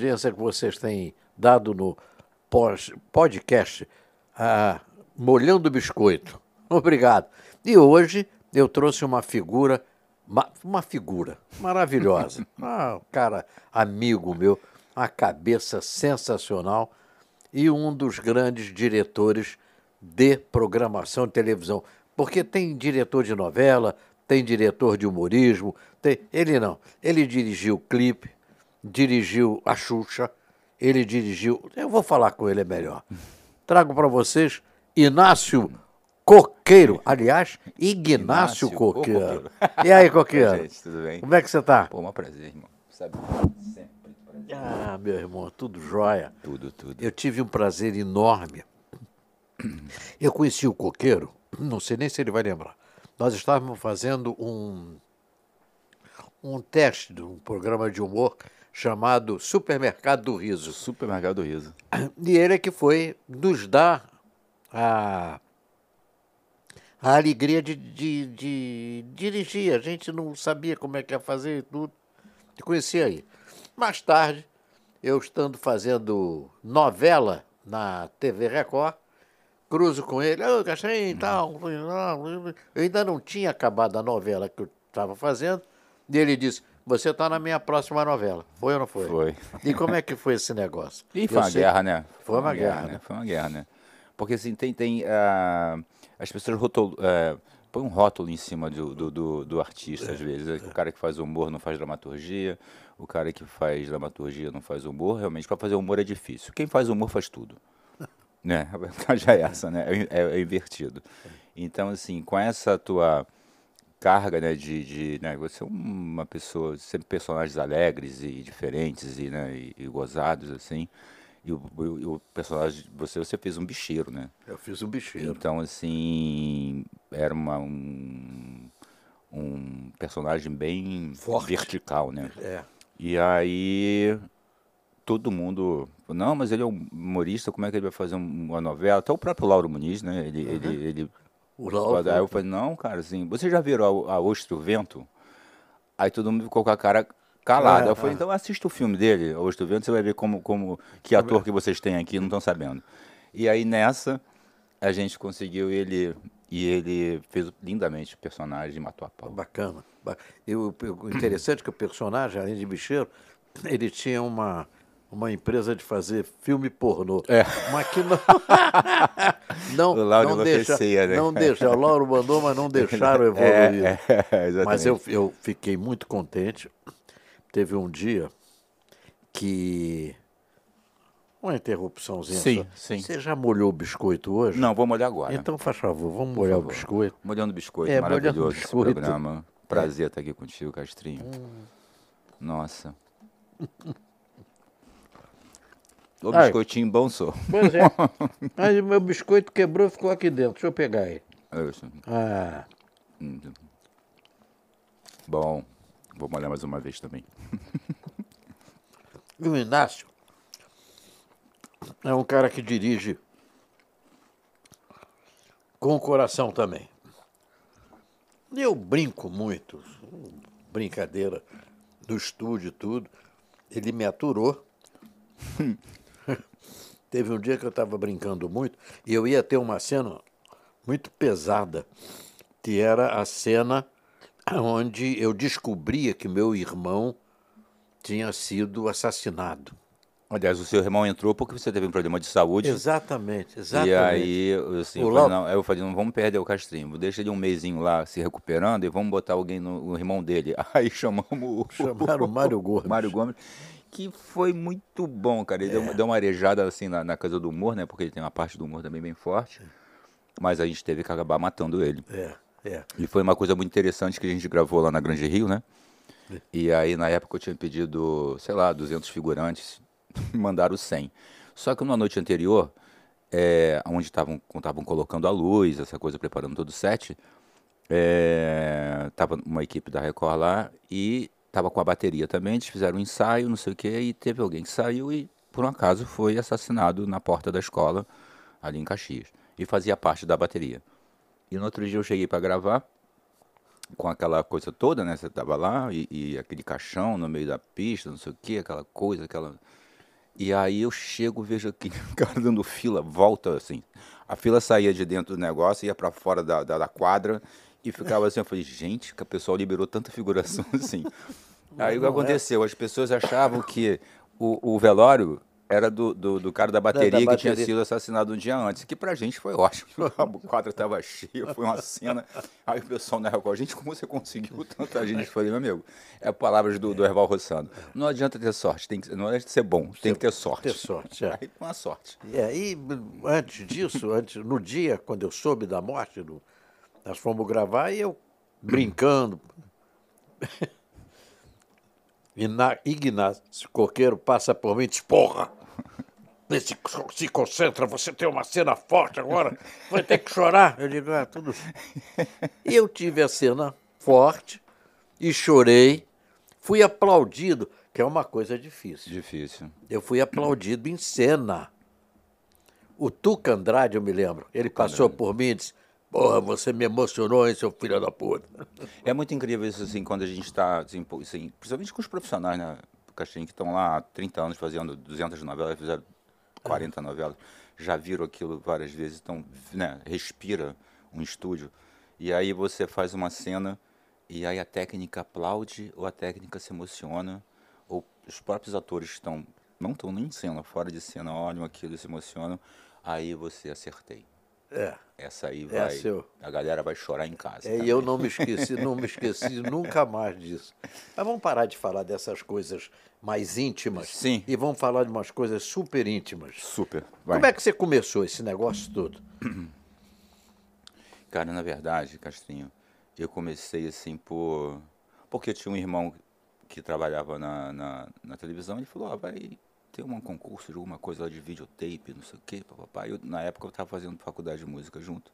audiência que vocês têm dado no podcast ah, Molhando o Biscoito. Obrigado. E hoje eu trouxe uma figura, ma- uma figura maravilhosa. Ah, um cara amigo meu, uma cabeça sensacional e um dos grandes diretores de programação de televisão. Porque tem diretor de novela, tem diretor de humorismo, tem... ele não. Ele dirigiu o clipe, dirigiu a Xuxa, ele dirigiu. Eu vou falar com ele é melhor. Trago para vocês Inácio Coqueiro. Aliás, Ignácio Inácio Coqueiro. Coqueiro. E aí, Coqueiro? Gente, tudo bem? Como é que você tá? Pô, um prazer, irmão. Sabe? Sempre prazer. Ah, meu irmão, tudo jóia. Tudo, tudo. Eu tive um prazer enorme. Eu conheci o Coqueiro, não sei nem se ele vai lembrar. Nós estávamos fazendo um, um teste de um programa de humor chamado Supermercado do Riso. Supermercado do Riso. E ele é que foi nos dar a, a alegria de, de, de dirigir. A gente não sabia como é que ia fazer e tudo. Te conheci aí. Mais tarde, eu estando fazendo novela na TV Record, cruzo com ele, ô Castanho e tal. Eu ainda não tinha acabado a novela que eu estava fazendo. E ele disse, você está na minha próxima novela. Foi ou não foi? Foi. E como é que foi esse negócio? E foi Eu uma sei- guerra, né? Foi uma guerra, né? Foi uma guerra, né? Porque assim, tem. tem ah, as pessoas rotol, ah, põem um rótulo em cima do, do, do, do artista, às vezes. O cara que faz humor não faz dramaturgia, o cara que faz dramaturgia não faz humor. Realmente, para fazer humor é difícil. Quem faz humor faz tudo. né? A verdade é essa, né? É, é- é invertido. Então, assim, com essa tua carga, né, de, de né, você é uma pessoa, sempre personagens alegres e diferentes e, né, e, e gozados, assim, e o, o, o personagem, você, você fez um bicheiro, né? Eu fiz um bicheiro. Então, assim, era uma, um, um personagem bem Forte. vertical, né? É. E aí todo mundo, não, mas ele é um humorista, como é que ele vai fazer um- uma novela? Até o próprio Lauro Muniz, né? Ele, ele, ele O Lauro. Aí eu falei, não, cara, assim, você já virou a, a Ostra e o Vento? Aí todo mundo ficou com a cara calada. É, eu falei, é. então assista o filme dele, A Ostra e o Vento, você vai ver como, como que ator que vocês têm aqui não estão sabendo. E aí nessa, a gente conseguiu ele, e ele fez lindamente o personagem e matou a pau. Bacana. Ba- E o, o interessante é que o personagem, além de bicheiro, ele tinha uma, uma empresa de fazer filme pornô. É. Mas que não. não, O Lauro não deixa, né? não deixa. O Lauro mandou, mas não deixaram evoluir. É, é. Mas eu, eu fiquei muito contente. Teve um dia que. Uma interrupçãozinha. Sim, só. sim. Você já molhou o biscoito hoje? Não, vou molhar agora. Então, faz favor, vamos molhar o biscoito. Molhando biscoito, É, maravilhoso esse biscoito. programa. Prazer estar aqui contigo, Castrinho. Nossa. O Ai. biscoitinho bom sou. Pois é. Mas o meu biscoito quebrou e ficou aqui dentro. Deixa eu pegar aí. Isso. Ah, Hum. Bom. Vou molhar mais uma vez também. e o Inácio é um cara que dirige com o coração também. Eu brinco muito, brincadeira do estúdio e tudo. Ele me aturou. Teve um dia que eu estava brincando muito e eu ia ter uma cena muito pesada, que era a cena onde eu descobria que meu irmão tinha sido assassinado. Aliás, o seu irmão entrou porque você teve um problema de saúde. Exatamente, exatamente. E aí, eu, assim, eu falei, não, eu falei, não vamos perder o Castrinho, deixa ele um mêsinho lá se recuperando e vamos botar alguém no o irmão dele. Aí chamamos o Chamaram o Mário Gomes. Mário Gomes, que foi muito bom, cara. Ele deu, uma- deu uma arejada assim na, na casa do humor, né? Porque ele tem uma parte do humor também bem forte. Mas a gente teve que acabar matando ele. É, é. E foi uma coisa muito interessante que a gente gravou lá na Grande Rio, né? E aí, na época, eu tinha pedido, sei lá, 200 figurantes, mandaram 100. Só que na noite anterior, é, onde estavam colocando a luz, essa coisa, preparando todo o set, é, tava uma equipe da Record lá e tava com a bateria também, eles fizeram um ensaio, não sei o quê, e teve alguém que saiu e, por um acaso, foi assassinado na porta da escola, ali em Caxias. E fazia parte da bateria. E no outro dia eu cheguei para gravar, com aquela coisa toda, né? Você tava lá e, e aquele caixão no meio da pista, não sei o que, aquela coisa, aquela. E aí eu chego, vejo aqui o cara dando fila, volta assim. A fila saía de dentro do negócio, ia para fora da, da, da, quadra e ficava assim. Eu falei, gente, que a pessoa liberou tanta figuração assim. aí o que é. aconteceu? É. As pessoas achavam que o, o velório era do, do, do, cara da bateria, da, da bateria que tinha sido assassinado um dia antes, que pra gente foi ótimo. O quadro tava cheio, foi uma cena. Aí o pessoal na Record, gente, como você conseguiu tanta gente? Eu falei, meu amigo, é palavras do, do Erval Rossano. Não adianta ter sorte, tem que, não adianta ser bom, tem que ter sorte. Ter sorte, é. Aí com a sorte. E aí, antes disso, antes, no dia, quando eu soube da morte, do, nós fomos gravar e eu brincando. Ignácio Coqueiro passa por mim e diz, porra, se, se concentra, você tem uma cena forte agora, vai ter que chorar. Eu digo, ah, tudo. E eu tive a cena forte e chorei, fui aplaudido, que é uma coisa difícil. Difícil. Eu fui aplaudido em cena. O Tuca Andrade, eu me lembro, ele Tuca passou Andrade. por mim e disse, Porra, você me emocionou, hein, seu filho da puta. É muito incrível isso, assim, quando a gente está, assim, assim, principalmente com os profissionais, né, Caixinha, que estão lá há 30 anos fazendo 200 novelas, fizeram 40 novelas, já viram aquilo várias vezes, então, né, respira um estúdio. E aí você faz uma cena e aí a técnica aplaude ou a técnica se emociona, ou os próprios atores estão, não estão nem em cena, fora de cena, olham aquilo e se emocionam, aí você acertei. É. Essa aí vai. Eu... A galera vai chorar em casa. É, e eu não me esqueci, não me esqueci nunca mais disso. Mas vamos parar de falar dessas coisas mais íntimas. Sim. E vamos falar de umas coisas super íntimas. Super. Vai. Como é que você começou esse negócio todo? Cara, na verdade, Castrinho, eu comecei assim por. Porque eu tinha um irmão que trabalhava na, na, na televisão, ele falou, ah, vai ter um concurso de alguma coisa lá de videotape, não sei o quê, papai. Eu, na época eu estava fazendo faculdade de música junto.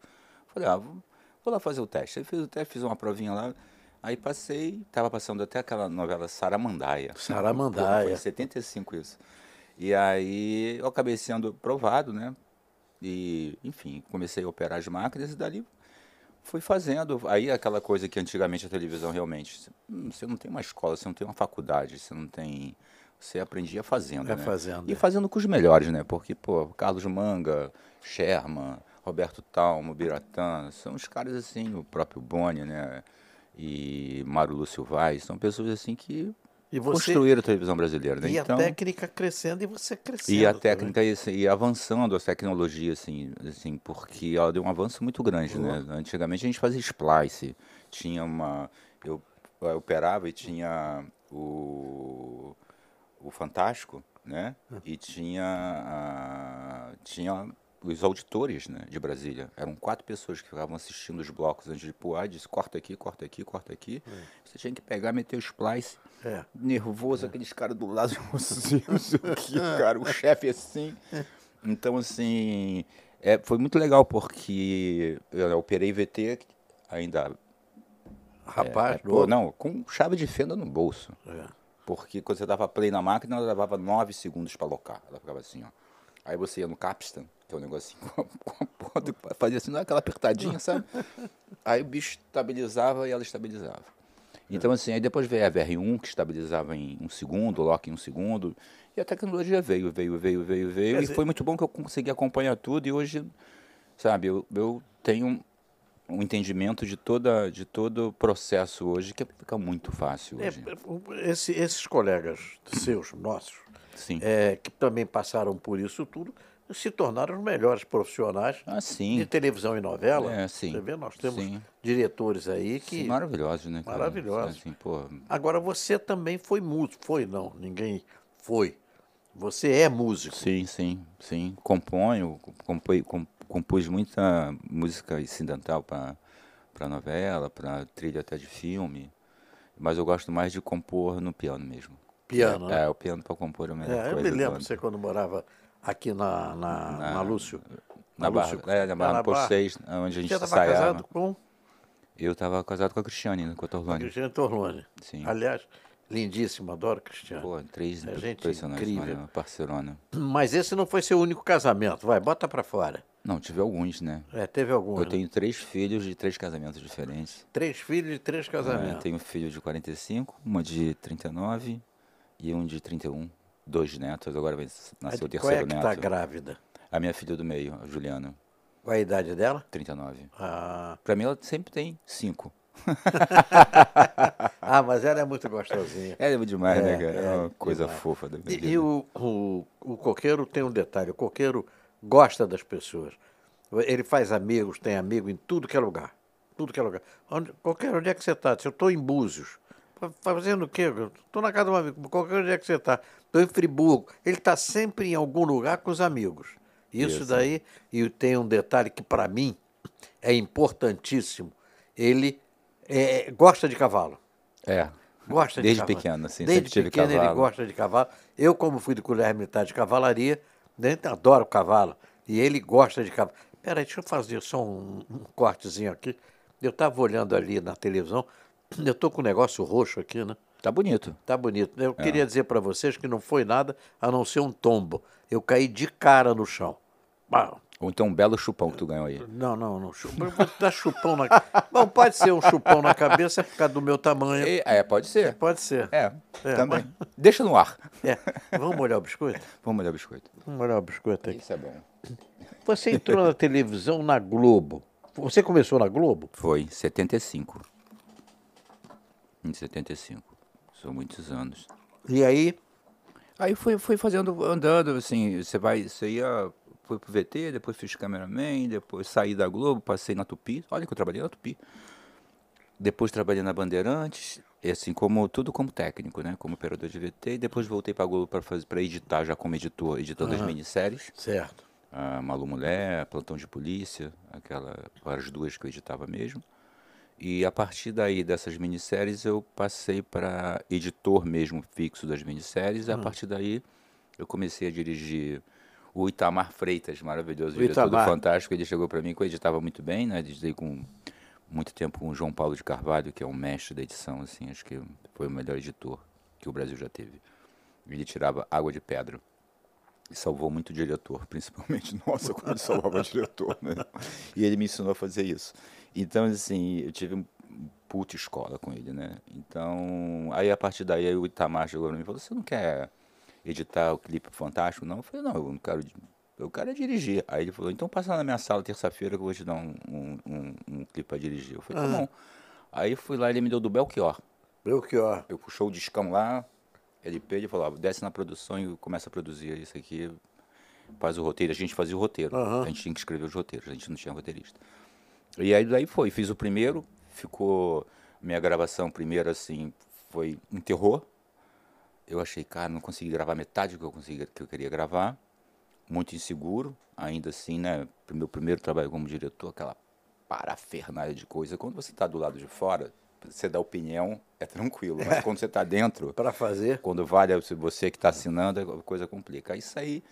Falei, ah, vou, vou lá fazer o teste. Aí fiz o teste, fiz uma provinha lá. Aí passei, estava passando até aquela novela Saramandaia. Saramandaia. Foi em 75 isso. E aí eu acabei sendo provado, né? E, enfim, comecei a operar as máquinas e dali fui fazendo. Aí aquela coisa que antigamente a televisão realmente. Você não tem uma escola, você não tem uma faculdade, você não tem você aprendia fazendo, é né? fazendo. E é. fazendo com os melhores, né? Porque, pô, Carlos Manga, Sherman, Roberto Talmo, Biratã, são os caras assim, o próprio Boni, né? E Mário Lúcio Vaz, são pessoas assim que você, construíram a televisão brasileira, né? E então, a técnica crescendo e você crescendo. E a técnica e, assim, e, avançando a tecnologia, assim, assim, porque ela deu um avanço muito grande, uhum. né? Antigamente a gente fazia splice, tinha uma... Eu, eu operava e tinha o o Fantástico, né? E tinha, a, tinha os auditores né, de Brasília. Eram quatro pessoas que ficavam assistindo os blocos antes de pôr. Ah, disse, corta aqui, corta aqui, corta aqui. É. Você tinha que pegar, meter o splice. É. Nervoso, é. aqueles caras do lado, não sei o que, cara. O chefe assim. Então, assim, é, foi muito legal porque eu operei VT ainda... Rapaz, é, pô, não, com chave de fenda no bolso. É. Porque quando você dava play na máquina, ela levava 9 segundos para alocar. Ela ficava assim, ó. Aí você ia no Capstan, que é um negocinho com a, com a fazia assim, não é aquela apertadinha, sabe? Aí o bicho estabilizava e ela estabilizava. Então, assim, aí depois veio a VR1, que estabilizava em um segundo, lock em um segundo. E a tecnologia veio, veio, veio, veio, veio. e foi muito bom que eu consegui acompanhar tudo. E hoje, sabe, eu, eu tenho um entendimento de toda de todo o processo hoje que fica muito fácil é, hoje. É, esse, esses colegas seus, nossos, é, que também passaram por isso tudo, se tornaram os melhores profissionais ah, de televisão e novela. É, sim. Você vê, nós temos sim. diretores aí que. Sim, maravilhosos, né? Cara? Maravilhosos. Assim. Agora, você também foi músico. Foi, não, ninguém foi. Você é músico. Sim, sim, sim. Componho, compõe, compus muita música incidental para novela, para trilha até de filme, mas eu gosto mais de compor no piano mesmo. Piano, é, né? É, o piano para compor é a melhor é. Eu me lembro você quando morava aqui na, na, na, na Lúcio. Na, na Barra, Lúcio, é, na Barra, na por seis, onde a gente você estava casado com? Eu estava casado com a Cristiane, com a Torlone. A Cristiane Torlone. Sim. Aliás, Lindíssima, adoro Cristiano. Pô, três é gente incrível. Uma parceirona. Mas esse não foi seu único casamento, vai, bota para fora. Não, tive alguns, né? É, teve alguns. Eu né? tenho três filhos de três casamentos diferentes. Três filhos de três casamentos. É, tenho um filho de 45, uma de 39 e um de 31. dois netos, agora vai nascer o Qual é terceiro que neto. está grávida? A minha filha do meio, a Juliana, Qual é a idade dela? 39. Ah, Pra mim ela sempre tem cinco. ah, mas ela é muito gostosinha. É demais, né, É, cara? É, é uma coisa demais. fofa da minha E, vida. e o, o, o coqueiro tem um detalhe, o coqueiro gosta das pessoas. Ele faz amigos, tem amigo em tudo que é lugar. Tudo que é lugar. Onde, qualquer onde é que você está? Se eu estou em Búzios, fa- fazendo o quê? Estou na casa de um amigo, qualquer onde é que você está? Estou em Friburgo. Ele está sempre em algum lugar com os amigos. Isso, Isso. daí, e tem um detalhe que para mim é importantíssimo. Ele é, gosta de cavalo. É. Gosta Desde de cavalo. pequeno, assim, Desde pequeno ele gosta de cavalo. Eu, como fui do colégio militar de cavalaria, né, adoro cavalo. E ele gosta de cavalo. Peraí, deixa eu fazer só um, um cortezinho aqui. Eu estava olhando ali na televisão, eu estou com um negócio roxo aqui, né? Tá bonito. Tá bonito. É. Eu queria dizer para vocês que não foi nada a não ser um tombo. Eu caí de cara no chão. Bah, Ou então um belo chupão que tu ganhou aí. Não, não, não. chu- eu Vou dar chupão na Bom, pode ser um chupão na cabeça por causa do meu tamanho. E- é, pode ser. Pode ser. É, É, também. Deixa no ar. É. Vamos molhar o biscoito? Vamos olhar o biscoito. Vamos molhar o biscoito aqui. Isso é bom. Você entrou na televisão na Globo. Você começou na Globo? Foi em 75. Em 75. São muitos anos. E aí, Aí foi, foi fazendo, andando, assim, você vai, você ia, foi pro VT, depois fiz cameraman, depois saí da Globo, passei na Tupi, olha que eu trabalhei na Tupi. Depois trabalhei na Bandeirantes, e assim, como, tudo como técnico, né, como operador de VT, e depois voltei pra Globo para fazer, para editar, já como editor, editando as minisséries, certo. a Malu Mulher, Plantão de Polícia, aquela, as duas que eu editava mesmo. E a partir daí dessas minisséries eu passei para editor mesmo fixo das minisséries. E a partir daí eu comecei a dirigir o Itamar Freitas, maravilhoso O diretor do Itamar. Fantástico. Ele chegou para mim que eu editava muito bem, né? Editei com muito tempo com o João Paulo de Carvalho, que é um mestre da edição, assim, acho que foi o melhor editor que o Brasil já teve. Ele tirava água de pedra. E salvou muito o diretor, principalmente nossa, quando ele salvava o diretor, né? E ele me ensinou a fazer isso. Então, assim, eu tive um puta escola com ele, né? Então, aí a partir daí aí o Itamar chegou pra mim e falou: Você não quer editar o clipe fantástico? Não? Eu falei: Não, eu não quero. Eu quero é dirigir. Aí ele falou: Então passa na minha sala terça-feira que eu vou te dar um, um, um, um clipe pra dirigir. Eu falei: Tá bom. Aí fui lá e ele me deu do Belchior. Ó. Eu puxou o discão lá, LP, ele falou, ó, desce na produção e começa a produzir isso aqui, faz o roteiro. A gente fazia o roteiro, Aham. a gente tinha que escrever os roteiros, a gente não tinha roteirista. E aí daí foi, fiz o primeiro, ficou, minha gravação primeira assim, foi um terror. Eu achei, cara, não consegui gravar metade do que eu, consegui, que eu queria gravar, muito inseguro, ainda assim, né, meu primeiro trabalho como diretor, aquela parafernália de coisa. Quando você está do lado de fora, você dá opinião, é tranquilo. Mas quando você está dentro, Para fazer. quando vale você que está assinando, a coisa complica. Aí saí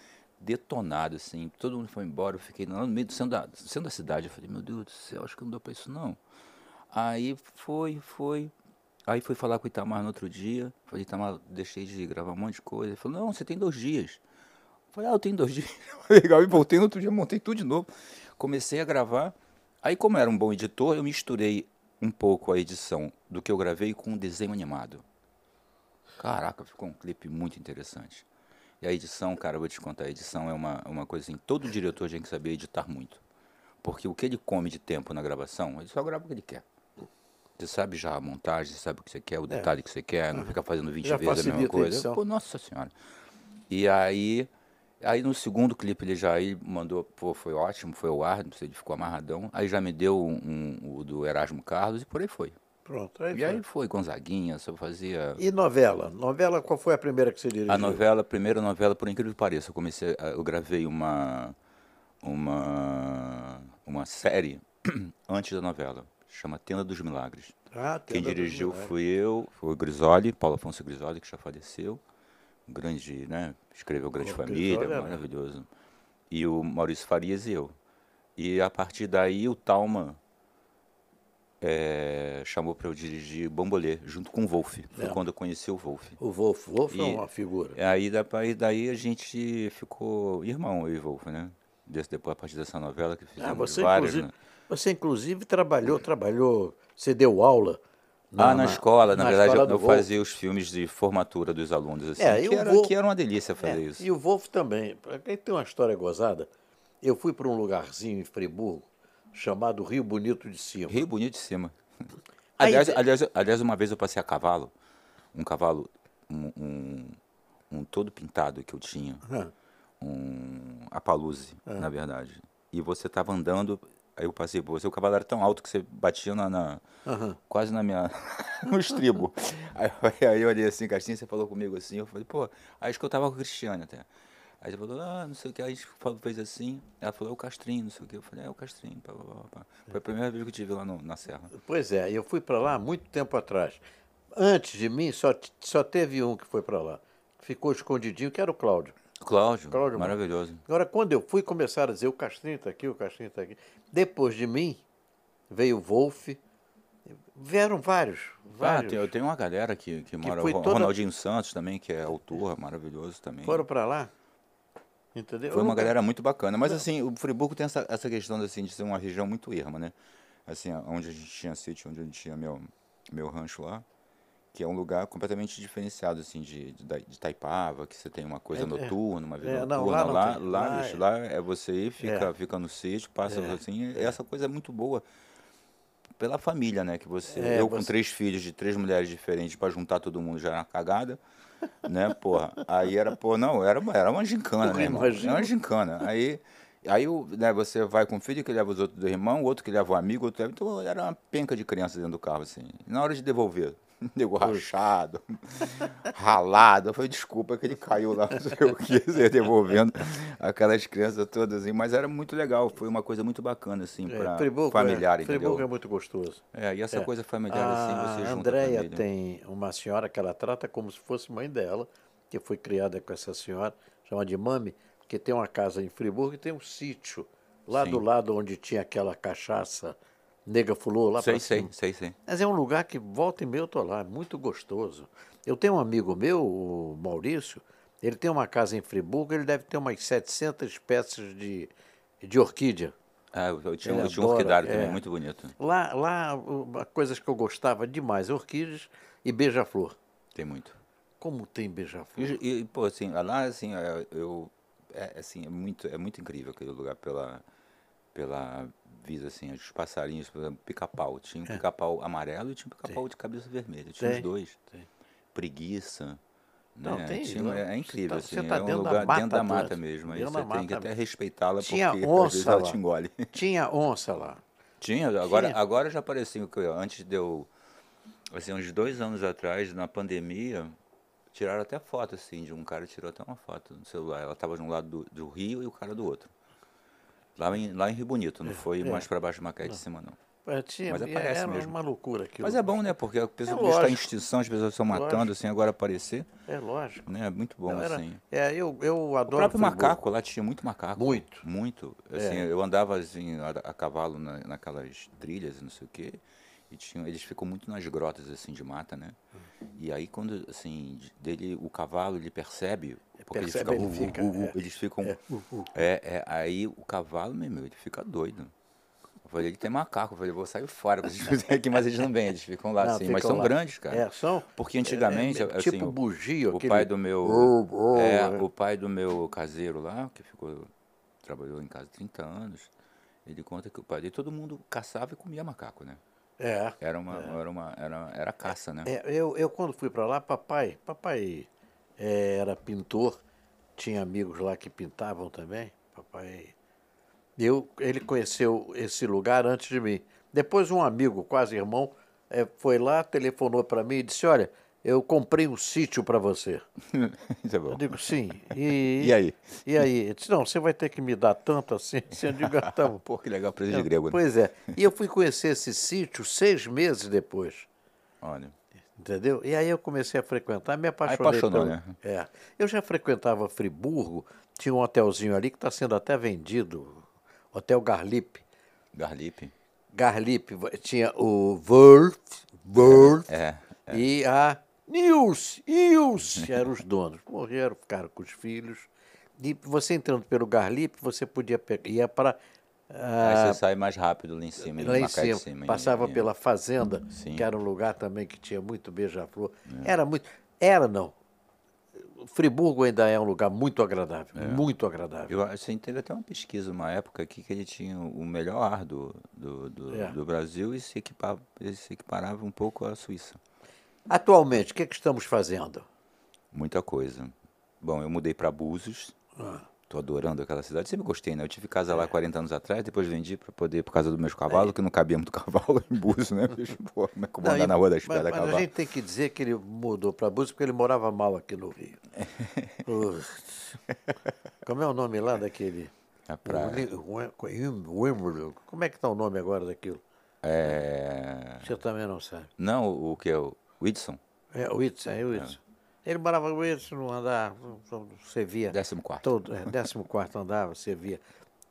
detonado, assim, todo mundo foi embora, eu fiquei lá no meio do centro da, centro da cidade. Eu falei, meu Deus do céu, acho que não deu para isso não. Aí foi, foi. Aí fui falar com o Itamar no outro dia. Falei, Itamar, deixei de gravar um monte de coisa. Ele falou, não, você tem dois dias. Eu falei, ah, eu tenho dois dias. Legal, e voltei no outro dia, montei tudo de novo. Comecei a gravar. Aí, como era um bom editor, eu misturei um pouco a edição do que eu gravei com um desenho animado. Caraca, ficou um clipe muito interessante. E a edição, cara, eu vou te contar, a edição é uma, uma coisa assim, todo diretor tem que saber editar muito. Porque o que ele come de tempo na gravação, ele só grava o que ele quer. Você sabe já a montagem, você sabe o que você quer, o detalhe que você quer, não fica fazendo 20 Já vezes a mesma a coisa. edição. Pô, nossa senhora. E aí, aí no segundo clipe ele já aí mandou, pô, foi ótimo, foi ao ar, ele ficou amarradão. Aí já me deu um, um- o do Erasmo Carlos e por aí foi. Pronto. Aí E foi. aí foi Gonzaguinha, só fazia E novela? Novela, qual foi a primeira que você dirigiu? a novela, a primeira novela, por incrível que pareça, eu comecei, a- eu gravei uma uma uma série antes da novela, chama Tenda dos Milagres. Ah, Quem dirigiu fui eu, foi o Grisoli, Paulo Afonso Grisoli, que já faleceu. Grande, né? Escreveu Grande Família, Grisoli era- maravilhoso. E o Maurício Farias e eu. E a partir daí o Talma eh, chamou para eu dirigir Bambolê, junto com o Wolf. Foi É. quando eu conheci o Wolf. O Wolf. Wolf é E- uma figura. Aí, da- aí daí a gente ficou irmão, eu e o Wolf, né? Desde depois, a partir dessa novela que fizemos Ah, você, várias, inclusive, né? Você inclusive trabalhou, trabalhou, você deu aula ah, na, escola, na, na verdade, escola eu Wolf. fazia os filmes de formatura dos alunos, assim, É, que, era, Wolf- que era uma delícia fazer É, isso. E o Wolf também. Tem uma história gozada. Eu fui para um lugarzinho em Friburgo chamado Rio Bonito de Cima. Rio bonito de cima. Aí- Aliás, aliás, aliás, uma vez eu passei a cavalo, um cavalo, um, um, um todo pintado que eu tinha, Ah, um Apaluze, na verdade. E você estava andando, aí eu passei você, o cavalo era tão alto que você batia na, na- aham. quase na minha, no estribo. Aí, aí eu olhei assim, Castinha, você falou comigo assim, eu falei, pô, aí acho que eu tava com o Cristiano até. Aí você falou, ah, não sei o que, aí a gente fez assim, ela falou, é o Castrinho, não sei o que, eu falei, é o Castrinho, pá, pá, pá. Foi a primeira vez que eu te vi lá no- na serra. Pois é, eu fui para lá muito tempo atrás. Antes de mim, só, só teve um que foi para lá. Ficou escondidinho, que era o Cláudio. Cláudio, Cláudio, maravilhoso. Agora, quando eu fui, começaram a dizer: o Castrinho está aqui, o Castrinho está aqui. Depois de mim, veio o Wolf. Vieram vários. Ah, vários. tem- eu tenho uma galera que, que mora, o toda- Ronaldinho Santos também, que é autor, maravilhoso também. Foram para lá. Entendeu? Foi uma galera muito bacana. Mas assim, o Friburgo tem essa, essa questão assim, de ser uma região muito erma, né? Assim, onde a gente tinha sítio, onde a gente tinha meu, meu rancho lá, que é um lugar completamente diferenciado, assim, de, de, de Taipava, que você tem uma coisa É, é. noturna, uma vida É, não, noturna. lá não lá, tem. lá, Lá é- lá é você fica, É. fica no sítio, passa É, assim. Essa coisa é muito boa pela família, né? Que você, É, eu com você- três filhos de três mulheres diferentes para juntar todo mundo já era uma cagada, né, porra? Aí era, pô, não, era, uma- era uma gincana, né, irmão? imagina. Era uma gincana. Aí, aí né, você vai com o filho que leva os outros do irmão, o outro que leva o amigo, outro leva... Então era uma penca de criança dentro do carro, assim. Na hora de devolver, nego rachado, ralado. Falei, desculpa que ele caiu lá, não sei o que, devolvendo aquelas crianças todas, assim. Mas era muito legal, foi uma coisa muito bacana, assim, É, para Friburgo, familiar, é, entendeu? Friburgo é muito gostoso. É, e essa É. coisa familiar, assim, A você junta a Andréia família. tem uma senhora que ela trata como se fosse mãe dela, que foi criada com essa senhora, chama de Mami, que tem uma casa em Friburgo e tem um sítio lá Sim. do lado onde tinha aquela cachaça nega fulô lá Sei, pra sei, cima. sei, sei. Mas é um lugar que volta e meia eu tô lá, é muito gostoso. Eu tenho um amigo meu, o Maurício, ele tem uma casa em Friburgo, ele deve ter umas 700 espécies de, de orquídea. Ah, eu, tinha, eu tinha um orquidário é. também, muito bonito. Lá, lá coisas que eu gostava demais, orquídeas e beija-flor. Tem muito. Como tem beija-flor? E, e, pô, assim, lá, assim, é, eu... É, assim, é muito, é muito incrível aquele lugar pela, pela visa, assim, os passarinhos, por exemplo, pica-pau. Tinha um pica-pau amarelo e tinha um pica-pau de cabeça vermelha. Tinha É. Tem, os dois. tem. Preguiça. Não, né? tem, Tinha- não. é, é Você incrível, tá- assim, você tá é um dentro da lugar Mata dentro da mata mesmo. Aí dentro você da tem que até respeitá-la, porque Tinha às vezes onça ela lá. te engole. Tinha onça lá. Tinha, agora, Tinha. agora já apareceu, que antes deu, assim, uns dois anos atrás, na pandemia, tiraram até foto, assim, de um cara tirou até uma foto no celular. Ela estava de um lado do, do rio e o cara do outro. Lá em, lá em Rio Bonito, não foi é. mais para baixo de Macaé de cima, não. É, tinha, Mas e aparece era mesmo. uma loucura aquilo. Mas é bom, né? Porque a pessoa É está em extinção, as pessoas estão matando, Lógico. assim, agora aparecer, É lógico. né? É muito bom, Não, era- assim. É, eu, eu O adoro próprio Friburgo. macaco, lá tinha muito macaco. Muito. Muito. Assim, É. Eu andava assim, a, a cavalo na- naquelas trilhas, não sei o quê. E tinha, eles ficam muito nas grotas assim de mata, né? E aí quando assim, de- dele o cavalo ele percebe, porque Percebe, ele ele fica, fica, uh, uh, uh, é. eles ficam É, é, é, aí o cavalo, meu, ele fica doido. Eu falei, ele tem macaco, eu falei, vou sair fora pra vocês fizerem aqui, mas eles não vêm, eles ficam lá Não, assim, mas ficam são lá. grandes, cara. É, são. Porque antigamente, é, é, assim, tipo o- bugio, o aquele- pai do meu Oh, oh, é, é. o pai do meu caseiro lá, que ficou trabalhou em casa 30 anos, ele conta que o pai dele todo mundo caçava e comia macaco, né? É. Era uma era uma era, era caça, né? É, eu, eu quando fui para lá, papai, papai é, era pintor, tinha amigos lá que pintavam também. Papai, eu, ele conheceu esse lugar antes de mim. Depois um amigo, quase irmão, é, foi lá, telefonou para mim e disse: Olha, eu comprei um sítio para você. Isso é bom. Eu digo sim. E, E aí? E aí? Ele disse: Não, você vai ter que me dar tanto assim. Eu digo: ah, tá bom. Pô, que legal, presente grego, né? Pois é. E eu fui conhecer esse sítio seis meses depois. Olha. Entendeu? E aí eu comecei a frequentar, me apaixonei. apaixonou, pelo- né? É. Eu já frequentava Friburgo, tinha um hotelzinho ali que está sendo até vendido, Hotel Garlipe. Garlipe. Garlipe, tinha o World, World É. e a Nils, Nils, eram os donos. Morreram, ficaram com os filhos. E você entrando pelo Garlipe, você podia pegar, ia para Aí você sai mais rápido lá em cima, lá em cima, cima. passava em- pela fazenda, Sim. que era um lugar também que tinha muito beija-flor. Era muito, era não. Friburgo ainda é um lugar muito agradável, muito agradável. Eu, assim, teve até uma pesquisa, uma época aqui, que ele tinha o melhor ar do, do, do, É. do Brasil e se, equipava, se equiparava um pouco à Suíça. Atualmente, o que, é que estamos fazendo? Muita coisa. Bom, eu mudei para Búzios. Ah. Tô adorando aquela cidade. Sempre gostei, né? Eu tive casa lá 40 anos atrás, depois vendi para poder, por causa dos meus cavalos, que não cabia muito cavalo em Búzios, né? bicho? Pô, como é que eu vou andar na rua da mas, espera mas cavalo? a gente tem que dizer que ele mudou para Búzios porque ele morava mal aqui no Rio. Como é o nome lá daquele? A praia. Como é que está o nome agora daquilo? É... Você também não sabe. Não, o, o que é o Whitson? É o Whitson, é o Whitson. Ele morava no Whitson, no andar, você via. Décimo quarto. Todo, é, 14 andar, você via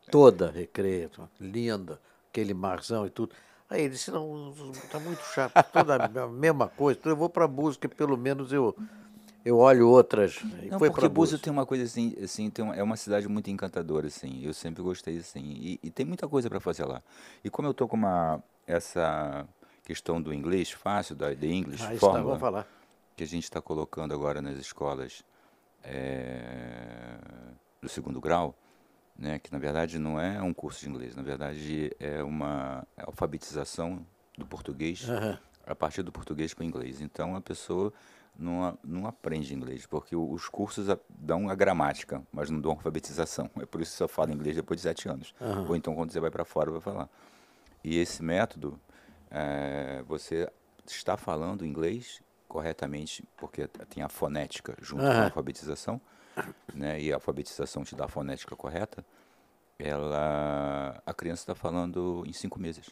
toda recreio, linda, aquele marzão e tudo. Aí ele disse, não, tá muito chato, toda a mesma coisa. Então eu vou para que pelo menos eu, eu olho outras. E Não, foi porque Búzios tem uma coisa assim, assim uma- é uma cidade muito encantadora, assim. Eu sempre gostei assim. E, e tem muita coisa para fazer lá. E como eu tô com uma essa questão do inglês fácil, da The English Ah, tá, vamos falar. que a gente está colocando agora nas escolas eh, do segundo grau, né, que na verdade não é um curso de inglês, na verdade é uma alfabetização do português Aham. a partir do português para o inglês. Então a pessoa não, a- não aprende inglês, porque os cursos a- dão a gramática, mas não dão alfabetização. É por isso que só fala inglês depois de sete anos. Aham. Ou então quando você vai para fora vai falar. E esse método, eh, você está falando inglês corretamente, porque tem a fonética junto com a alfabetização, né? E a alfabetização te dá a fonética correta. Ela, a criança está falando em cinco meses.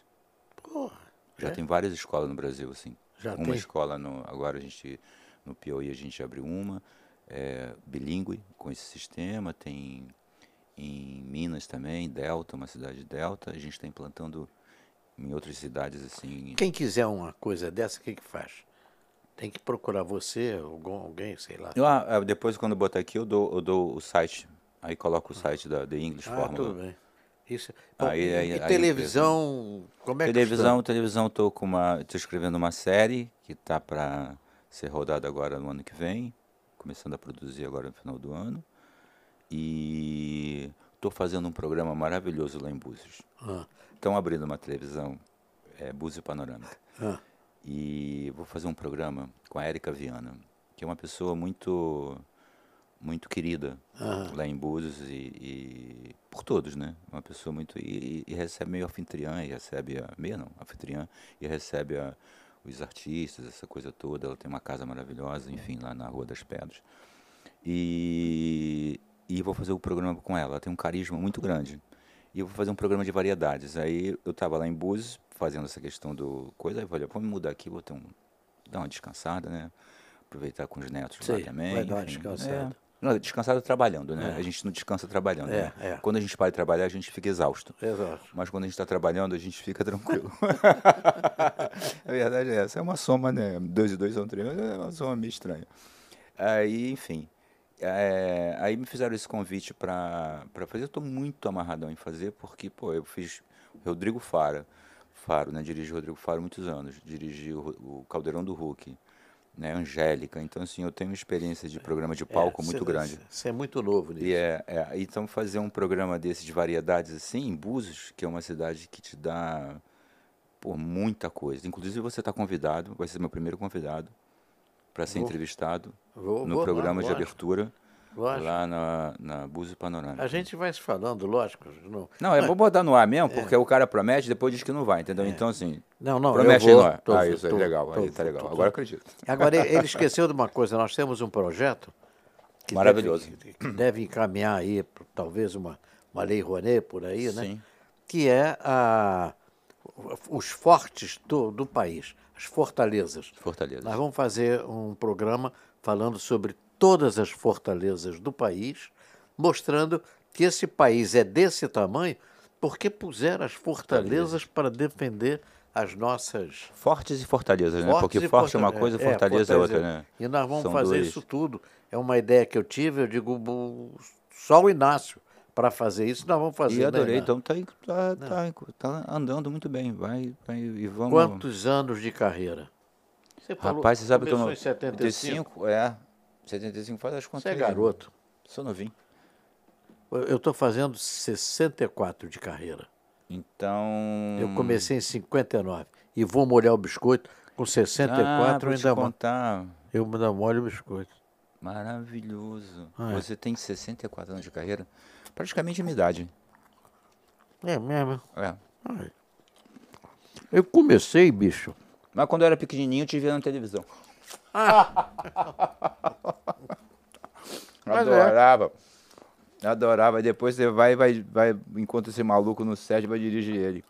Porra, Já é? tem várias escolas no Brasil, assim. Já uma tem? escola, no, agora a gente, no Piauí a gente abriu uma, é, bilíngue com esse sistema, tem em Minas também, Delta, uma cidade Delta, a gente está implantando em outras cidades, assim, Quem quiser uma coisa dessa, o que, que faz? Tem que procurar você, alguém, sei lá. Eu, ah, ah, depois, quando eu botar aqui, eu dou, eu dou o site. Aí coloco o site da The English Ah, Formula. tudo bem. Isso. Bom, Aí- e, aí- e aí televisão, como é que televisão, televisão, tô com uma, tô escrevendo uma série que tá para ser rodada agora no ano que vem, começando a produzir agora no final do ano. E tô fazendo um programa maravilhoso lá em Búzios. Ah, Estão abrindo uma televisão, é Búzios Panorâmica. ah, E vou fazer um programa com a Érica Viana, que é uma pessoa muito muito querida Aham. lá em Búzios e, e por todos, né? Uma pessoa muito e, e recebe meio anfitriã, e recebe a meio não, anfitriã e recebe a, os artistas, essa coisa toda. Ela tem uma casa maravilhosa, enfim, lá na Rua das Pedras. E e vou fazer o programa com ela. Ela tem um carisma muito grande. E eu vou fazer um programa de variedades. Aí eu estava lá em Búzios fazendo essa questão do coisa, aí eu falei, vamos mudar aqui, vou ter um dar uma descansada, né? Aproveitar com os netos lá Sim, também. vai dar uma descansada. É. Não, descansado trabalhando, né? É. A gente não descansa trabalhando. É, né? é. Quando a gente para de trabalhar, a gente fica exausto. Exato. Mas quando a gente está trabalhando, a gente fica tranquilo. a verdade é essa. É uma soma, né? Dois e dois são três, mas é uma soma meio estranha. Aí, enfim. É, aí me fizeram esse convite para fazer. Eu estou muito amarradão em fazer, porque, pô, eu fiz Rodrigo Fara. Faro, né? Dirigi o Rodrigo Faro muitos anos. Dirigi o, o Caldeirão do Hulk. Né, Angélica, então assim, eu tenho uma experiência de programa de palco É, muito grande. Você é muito novo nisso. E é, é, então fazer um programa desse de variedades assim, em Búzios, que é uma cidade que te dá pô, muita coisa. Inclusive você está convidado, vai ser meu primeiro convidado para ser Vou. entrevistado Vou- no vou programa de abertura lógico. lá na, na Búzios Panorâmica. A gente vai se falando, lógico. Não, Não, é bom botar no ar mesmo, porque o cara promete depois diz que não vai, entendeu? Então assim, não, não promete eu vou, no ar. tô- ah, isso tô- é legal, tô- aí tá legal. Agora acredito. Agora, ele esqueceu de uma coisa. Nós temos um projeto que Maravilhoso. Deve, que deve encaminhar aí, talvez, uma, uma lei Rouanet por aí, né? Sim. Que é a, os fortes do, do país, as fortalezas. Fortaleza. Nós vamos fazer um programa falando sobre todas as fortalezas do país, mostrando que esse país é desse tamanho porque puseram as fortalezas para defender as nossas Fortes e fortalezas, né? Fortes Porque e forte é uma coisa, é, fortaleza é outra, né? E nós vamos São fazer dois. isso tudo. É uma ideia que eu tive, eu digo, "Bu- só o Inácio para fazer isso, nós vamos fazer. E adorei, né? então tá, aí- tá, tá, tá andando muito bem. Vai, vai e vamos. Quantos anos de carreira? Você falou- Rapaz, você sabe que eu não. em 75? 75, é. 75 faz as contas. Você é aí. garoto. Sou novinho. Eu estou fazendo 64 de carreira. Então. Eu comecei em 59 e vou molhar o biscoito com 64 ah, eu ainda contar. eu ainda molho o biscoito. Maravilhoso. Ah, é. Você tem 64 anos de carreira? Praticamente a minha idade. É mesmo? É. Ai. Eu comecei, bicho. Mas quando eu era pequenininho, eu te via na televisão. Mas é. Adorava. Adorava. E depois você vai, vai, vai, encontra esse maluco no set e vai dirigir ele.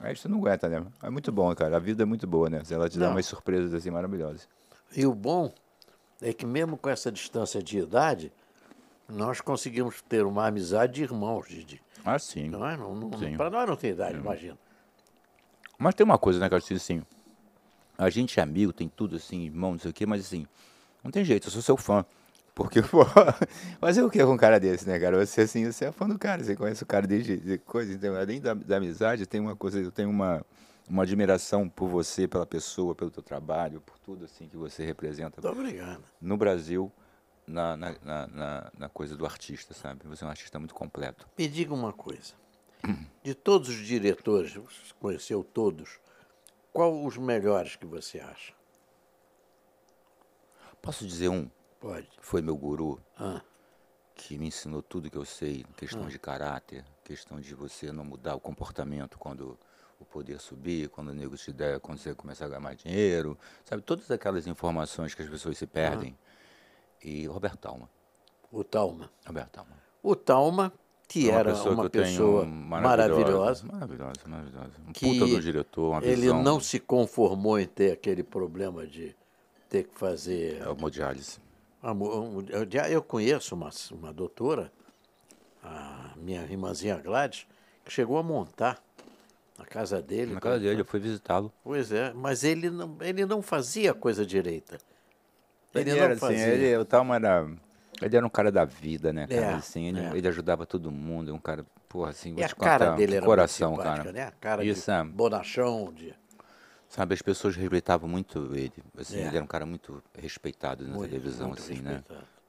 Aí você não aguenta, né? É muito bom, cara. A vida é muito boa, né? Ela te dá Não. umas surpresas assim maravilhosas. E o bom é que mesmo com essa distância de idade, nós conseguimos ter uma amizade de irmãos, Didi. Ah, sim. Não é? Não, não, para nós não tem idade, imagina. Mas tem uma coisa, né, Carlos? Assim, a gente é amigo, tem tudo assim, irmão, não sei o quê, mas assim, não tem jeito, eu sou seu fã. Porque, pô, fazer o que com um cara desse, né, cara? Você, assim, você é fã do cara, você conhece o cara desde de coisa, então, além da, da amizade, tem uma coisa, eu tenho uma, uma admiração por você, pela pessoa, pelo teu trabalho, por tudo, assim, que você representa Muito obrigado. no Brasil, na, na, na, na- coisa do artista, sabe? Você é um artista muito completo. Me diga uma coisa. De todos os diretores, você conheceu todos, qual os melhores que você acha? Posso dizer um? Pode. Foi meu guru, Ah, que me ensinou tudo que eu sei, questão de caráter, questão de você não mudar o comportamento quando o poder subir, quando o nego te der, quando você começar a ganhar mais dinheiro, sabe? Todas aquelas informações que as pessoas se perdem. E Roberto Talma, o Talma. Roberto Talma. O Talma, que É era pessoa uma que pessoa maravilhosa, Maravilhosa, maravilhosa. Um que puta do diretor, uma ele visão. não se conformou em ter aquele problema de ter que fazer É o hemodiálise. Eu conheço uma, uma doutora, a minha irmãzinha Gladys, que chegou a montar a casa dele. Na casa dele, eu fui visitá-lo. Pois é, mas ele não, ele não fazia a coisa direita. Ele, Ele, era assim, ele, o Talma era. Ele era um cara da vida, né, cara? É, assim, ele, é. ele ajudava todo mundo, é um cara, porra, assim, vou E a te cara contar, dele era coração, cara. né? A cara Isso, de é. bonachão, de... Sabe, as pessoas respeitavam muito ele. Assim, É. Ele era um cara muito respeitado na Muito, televisão, muito assim, né?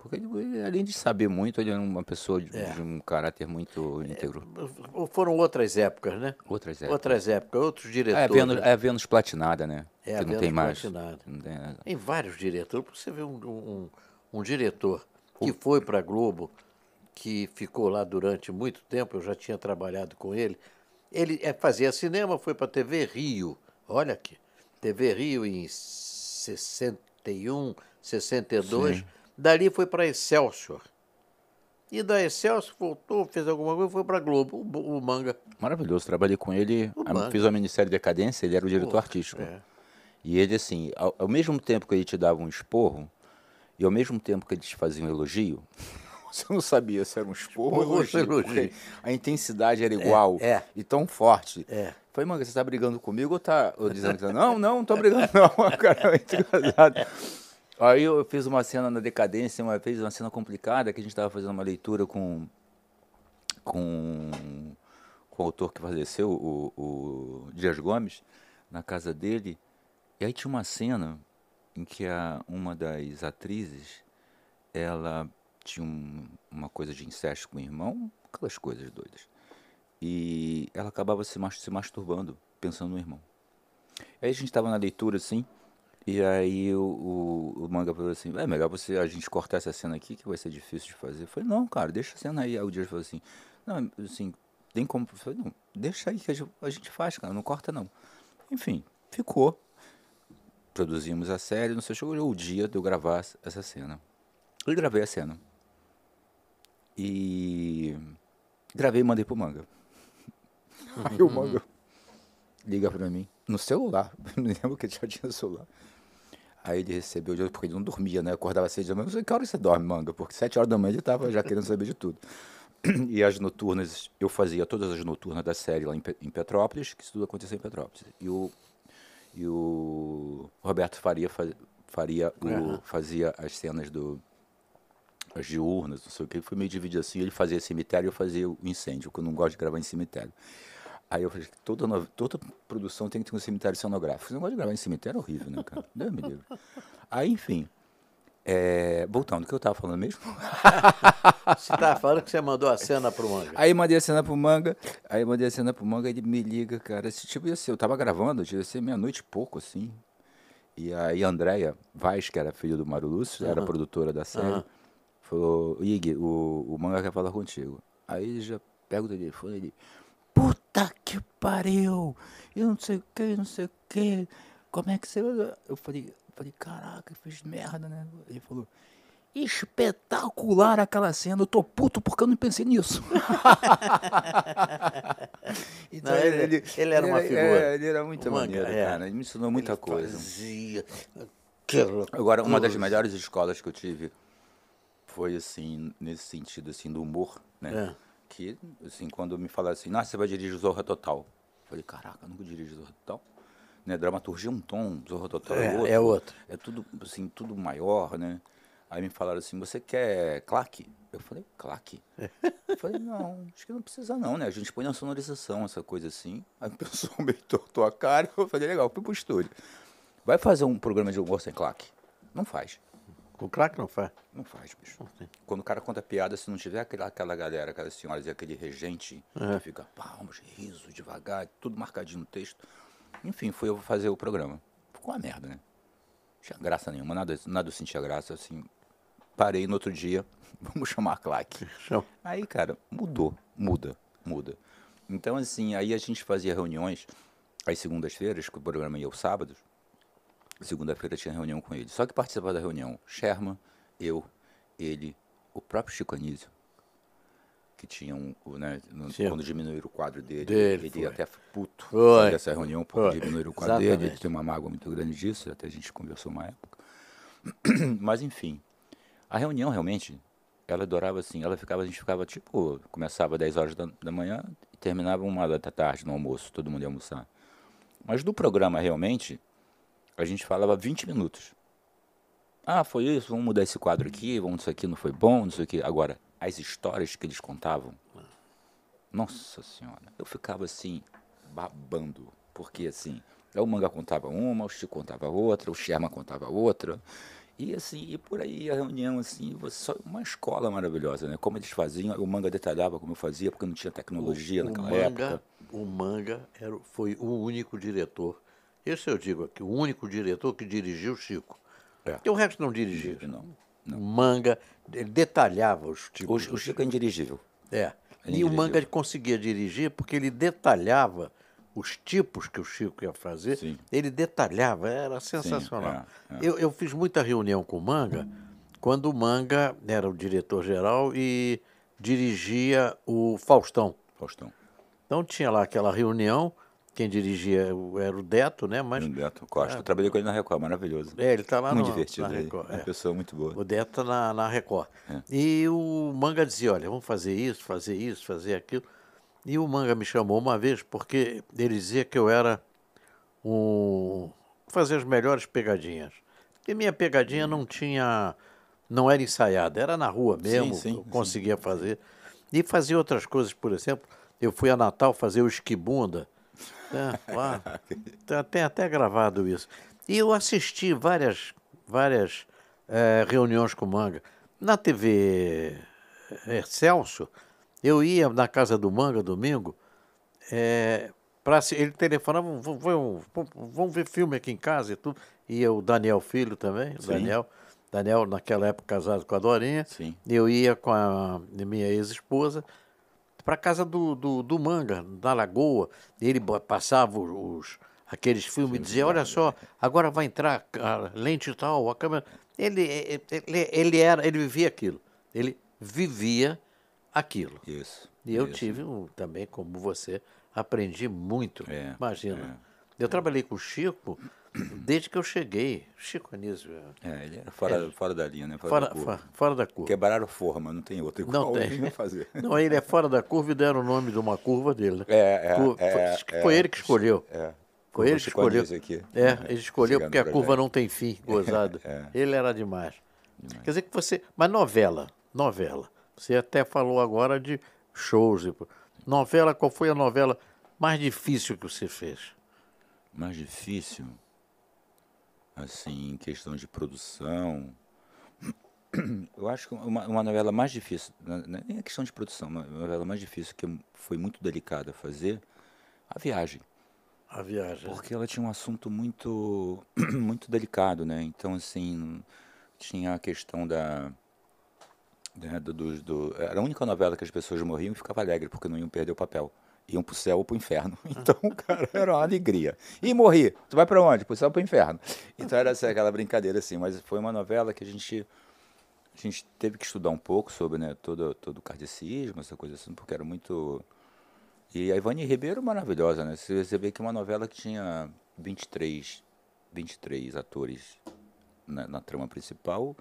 Porque ele, além de saber muito, ele era uma pessoa de, É. de um caráter muito íntegro. Foram outras épocas, né? Outras épocas. Outras épocas, outros É, diretores. a Vênus, é a Vênus platinada, né? É, a que não Vênus tem mais. platinada. Não tem? Tem vários diretores. Você vê um, um, um diretor que foi para a Globo, que ficou lá durante muito tempo, eu já tinha trabalhado com ele. Ele eh, fazia cinema, foi para a TV Rio. Olha aqui. TV Rio em 61, 62. Sim. Dali foi para Excelsior. E da Excelsior voltou, fez alguma coisa e foi para Globo, o, o Manga. Maravilhoso. Trabalhei com ele, O a- Manga. fiz uma minissérie Decadência, ele era o diretor Pô, artístico. é. E ele, assim, ao, ao mesmo tempo que ele te dava um esporro, e ao mesmo tempo que ele te fazia um elogio, você não sabia se era um esporro ou um elogio. A intensidade era igual é. e tão forte. É. Falei, manga, você tá brigando comigo ou tá ou dizendo que tá- Não, não, não tô brigando, não. Cara, é. Aí eu fiz uma cena na decadência, uma vez, uma cena complicada, que a gente estava fazendo uma leitura com, com, com o autor que faleceu, o, o Dias Gomes, na casa dele. E aí tinha uma cena em que a, uma das atrizes, ela tinha um- uma coisa de incesto com o irmão, aquelas coisas doidas. E ela acabava se, se masturbando, pensando no irmão. Aí a gente estava na leitura assim, e aí o, o, o manga falou assim: é melhor você, a gente cortar essa cena aqui, que vai ser difícil de fazer. Eu falei: não, cara, deixa a cena aí. Aí o Dias falou assim: não, assim, tem como. Eu falei: não, deixa aí que a gente, faz, cara, não corta não. Enfim, ficou. Produzimos a série, não sei, chegou o dia de eu gravar essa cena. Eu gravei a cena. E gravei e mandei pro manga. Aí o manga liga pra mim no celular. Não lembro que ele já tinha celular. Aí ele recebeu, de- porque ele não dormia, né? Acordava às seis da manhã. Eu falei, que hora você dorme, manga? Porque sete horas da manhã ele tava já querendo saber de tudo. E as noturnas, eu fazia todas as noturnas da série lá em, Pe- em Petrópolis, que isso tudo acontecia em Petrópolis. E o, e o Roberto Faria, fa- faria o- Aham. fazia as cenas do, as diurnas, não sei o que, foi meio dividido assim. Ele fazia cemitério e eu fazia o incêndio, porque eu não gosto de gravar em cemitério. Aí eu falei, toda, toda produção tem que ter um cemitério cenográfico. Você não gosta de gravar em cemitério, é horrível, né, cara? Deus me livre. Aí, enfim, é, voltando, o que eu tava falando mesmo? Você estava falando que você mandou a cena pro Manga. Aí mandei a cena pro Manga, aí mandei a cena pro Manga, ele me liga, cara, esse tipo ia ser, eu tava gravando, devia ser meia-noite e pouco, assim. E aí a Andréia Vaz, que era filha do Mário Lúcio, era produtora da série, Aham. falou, Ig, o, o Manga quer falar contigo. Aí ele já pega o telefone, ele, puta que pariu, eu não sei o que, não sei o que, como é que você... Eu falei, eu falei, caraca, fiz merda, né? Ele falou, espetacular aquela cena, eu tô puto porque eu não pensei nisso. então Não, ele- ele era uma é, figura. ele era muito Manga, maneiro, é. cara. Ele me ensinou muita coisa. Fazia Agora, uma das melhores escolas que eu tive foi assim, nesse sentido assim, do humor, né? É. Que, assim, quando me falaram assim, nossa, você vai dirigir Zorra Total. Eu falei, caraca, nunca dirijo Zorra Total. Né? Dramaturgia é um tom, Zorra Total é, É, outro. é outro. É tudo, assim, tudo maior, né? Aí me falaram assim, você quer claque? Eu falei, claque? Eu falei, não, acho que não precisa não, né? A gente põe na sonorização, essa coisa assim. Aí o pessoal meio tortou a cara, eu falei, legal, fui pro estúdio. Vai fazer um programa de humor sem claque? Não faz. Com craque não faz. Não faz, bicho. Quando o cara conta piada, se não tiver aquela, aquela galera, aquelas senhoras e aquele regente É. que fica palmas, riso, devagar, tudo marcadinho no texto. Enfim, fui eu fazer o programa. Ficou uma merda, né? Não tinha graça nenhuma, nada, nada eu sentia graça, assim. Parei no outro dia, vamos chamar a claque. Aí, cara, mudou, muda, muda. Então, assim, aí a gente fazia reuniões às segundas-feiras, que o programa ia aos sábados. Segunda-feira tinha reunião com ele. Só que participava da reunião Sherman, eu, ele, o próprio Chico Anísio, que tinha um, né, no- quando diminuíram o quadro dele, Dele, ele ia até puto Foi. dessa reunião, porque diminuíram o quadro dele, ele Exatamente. tem uma mágoa muito grande disso, até a gente conversou uma época. Mas enfim, a reunião realmente, ela adorava assim, ela ficava, a gente ficava tipo, começava às 10 horas da, da manhã e terminava uma da tarde no almoço, todo mundo ia almoçar. Mas do programa realmente, a gente falava 20 minutos. Ah, foi isso, vamos mudar esse quadro aqui, vamos isso aqui não foi bom, não sei o que. Agora, as histórias que eles contavam, nossa senhora, eu ficava assim, babando. Porque assim, o manga contava uma, o Chico contava outra, o Sherman contava outra. E assim, e por aí a reunião, assim, só uma escola maravilhosa, né? Como eles faziam, o manga detalhava como eu fazia, porque não tinha tecnologia o naquela manga, época. O Manga era, o- foi o único diretor. Esse eu digo aqui, o único diretor que dirigiu o Chico. É. Porque o resto não dirigia. Não. O Manga, ele detalhava os O, tipos. o Chico é indirigível. É. Ele E o dirigiu. Manga conseguia dirigir porque ele detalhava os tipos que o Chico ia fazer. Sim. Ele detalhava, era sensacional. é, é. Eu, eu fiz muita reunião com o Manga quando o Manga era o diretor-geral e dirigia o Faustão. Faustão. Então tinha lá aquela reunião, quem dirigia o- era o Deto, né? Mas Beto Costa. Eu trabalhei com ele na Record, maravilhoso. é, ele está lá muito no, divertido. na. Record. Uma é. pessoa muito boa. O Deto tá na, na Record. É. E o Manga dizia, olha, vamos fazer isso, fazer isso, fazer aquilo. E o Manga me chamou uma vez porque ele dizia que eu era um... fazer as melhores pegadinhas. E minha pegadinha não tinha... não era ensaiada, era na rua mesmo, sim, eu sim. conseguia fazer. E fazia outras coisas, por exemplo, eu fui a Natal fazer o esquibunda. É, lá, tá- tem até gravado isso. E eu assisti várias, várias eh, reuniões com o Manga. Na TV Excelsior, eu ia na casa do Manga domingo, eh, pra, ele telefonava, "Vamos- ver filme aqui em casa e tudo. Ia o Daniel Filho também, Sim. Daniel. Daniel, naquela época, casado com a Dorinha. Sim. Eu ia com a minha ex-esposa para casa do, do, do Manga, na Lagoa. Ele passava os, aqueles filmes e dizia, olha só, agora vai entrar a lente tal, a câmera. Ele, ele, ele, era, ele vivia aquilo. Ele vivia aquilo. Isso. E eu isso. tive um, também, como você, aprendi muito. É, Imagina. Eu trabalhei com o Chico desde que eu cheguei. Chico Anísio. É, ele era fora, fora da linha, né? Fora, Fora, da curva. fora, fora da curva. Quebraram forma, não tem outra. Não Igual tem. ele ia fazer. Não, ele é fora da curva e deram o nome de uma curva dele. né? É, é, Cu- é, foi, é. foi ele que escolheu. É. Foi ele que escolheu. Aqui. É, ele escolheu porque a curva não tem fim, gozado. É. Ele era demais. Quer dizer que você. Mas novela. novela. Você até falou agora de shows. Novela, qual foi a novela mais difícil que você fez? Mais difícil, assim, em questão de produção. Eu acho que uma, uma novela mais difícil, não não é nem a questão de produção, uma novela mais difícil que foi muito delicada a fazer, A Viagem. A viagem. Porque ela tinha um assunto muito, muito delicado, né? Então, assim, tinha a questão da. né, do, do- do- era a única novela que as pessoas morriam e ficava alegre, porque não iam perder o papel. Iam pro céu ou pro inferno. Então, cara, era uma alegria. E morri. Tu vai pra onde? Pro céu ou pro inferno. Então era assim, aquela brincadeira assim. Mas foi uma novela que a gente. A gente teve que estudar um pouco sobre né, todo, todo o kardecismo, essa coisa assim, porque era muito. E a Ivani Ribeiro maravilhosa, né? Você você vê que uma novela que tinha 23, 23 atores na, na trama principal,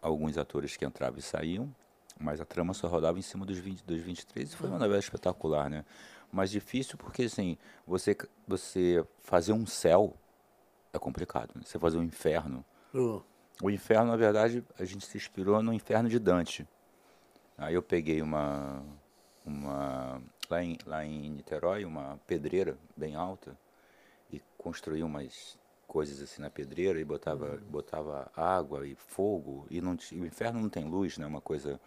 alguns atores que entravam e saíam, mas a trama só rodava em cima dos, 20, dos 23 e foi uma novela espetacular, né? Mas difícil porque, assim, você, você fazer um céu é complicado, né? Você fazer um inferno. Uh, O inferno, na verdade, a gente se inspirou no inferno de Dante. Aí eu peguei uma, uma lá, em, lá em Niterói, uma pedreira bem alta e construí umas coisas assim na pedreira e botava, botava água e fogo e não o inferno não tem luz, né? Uma coisa,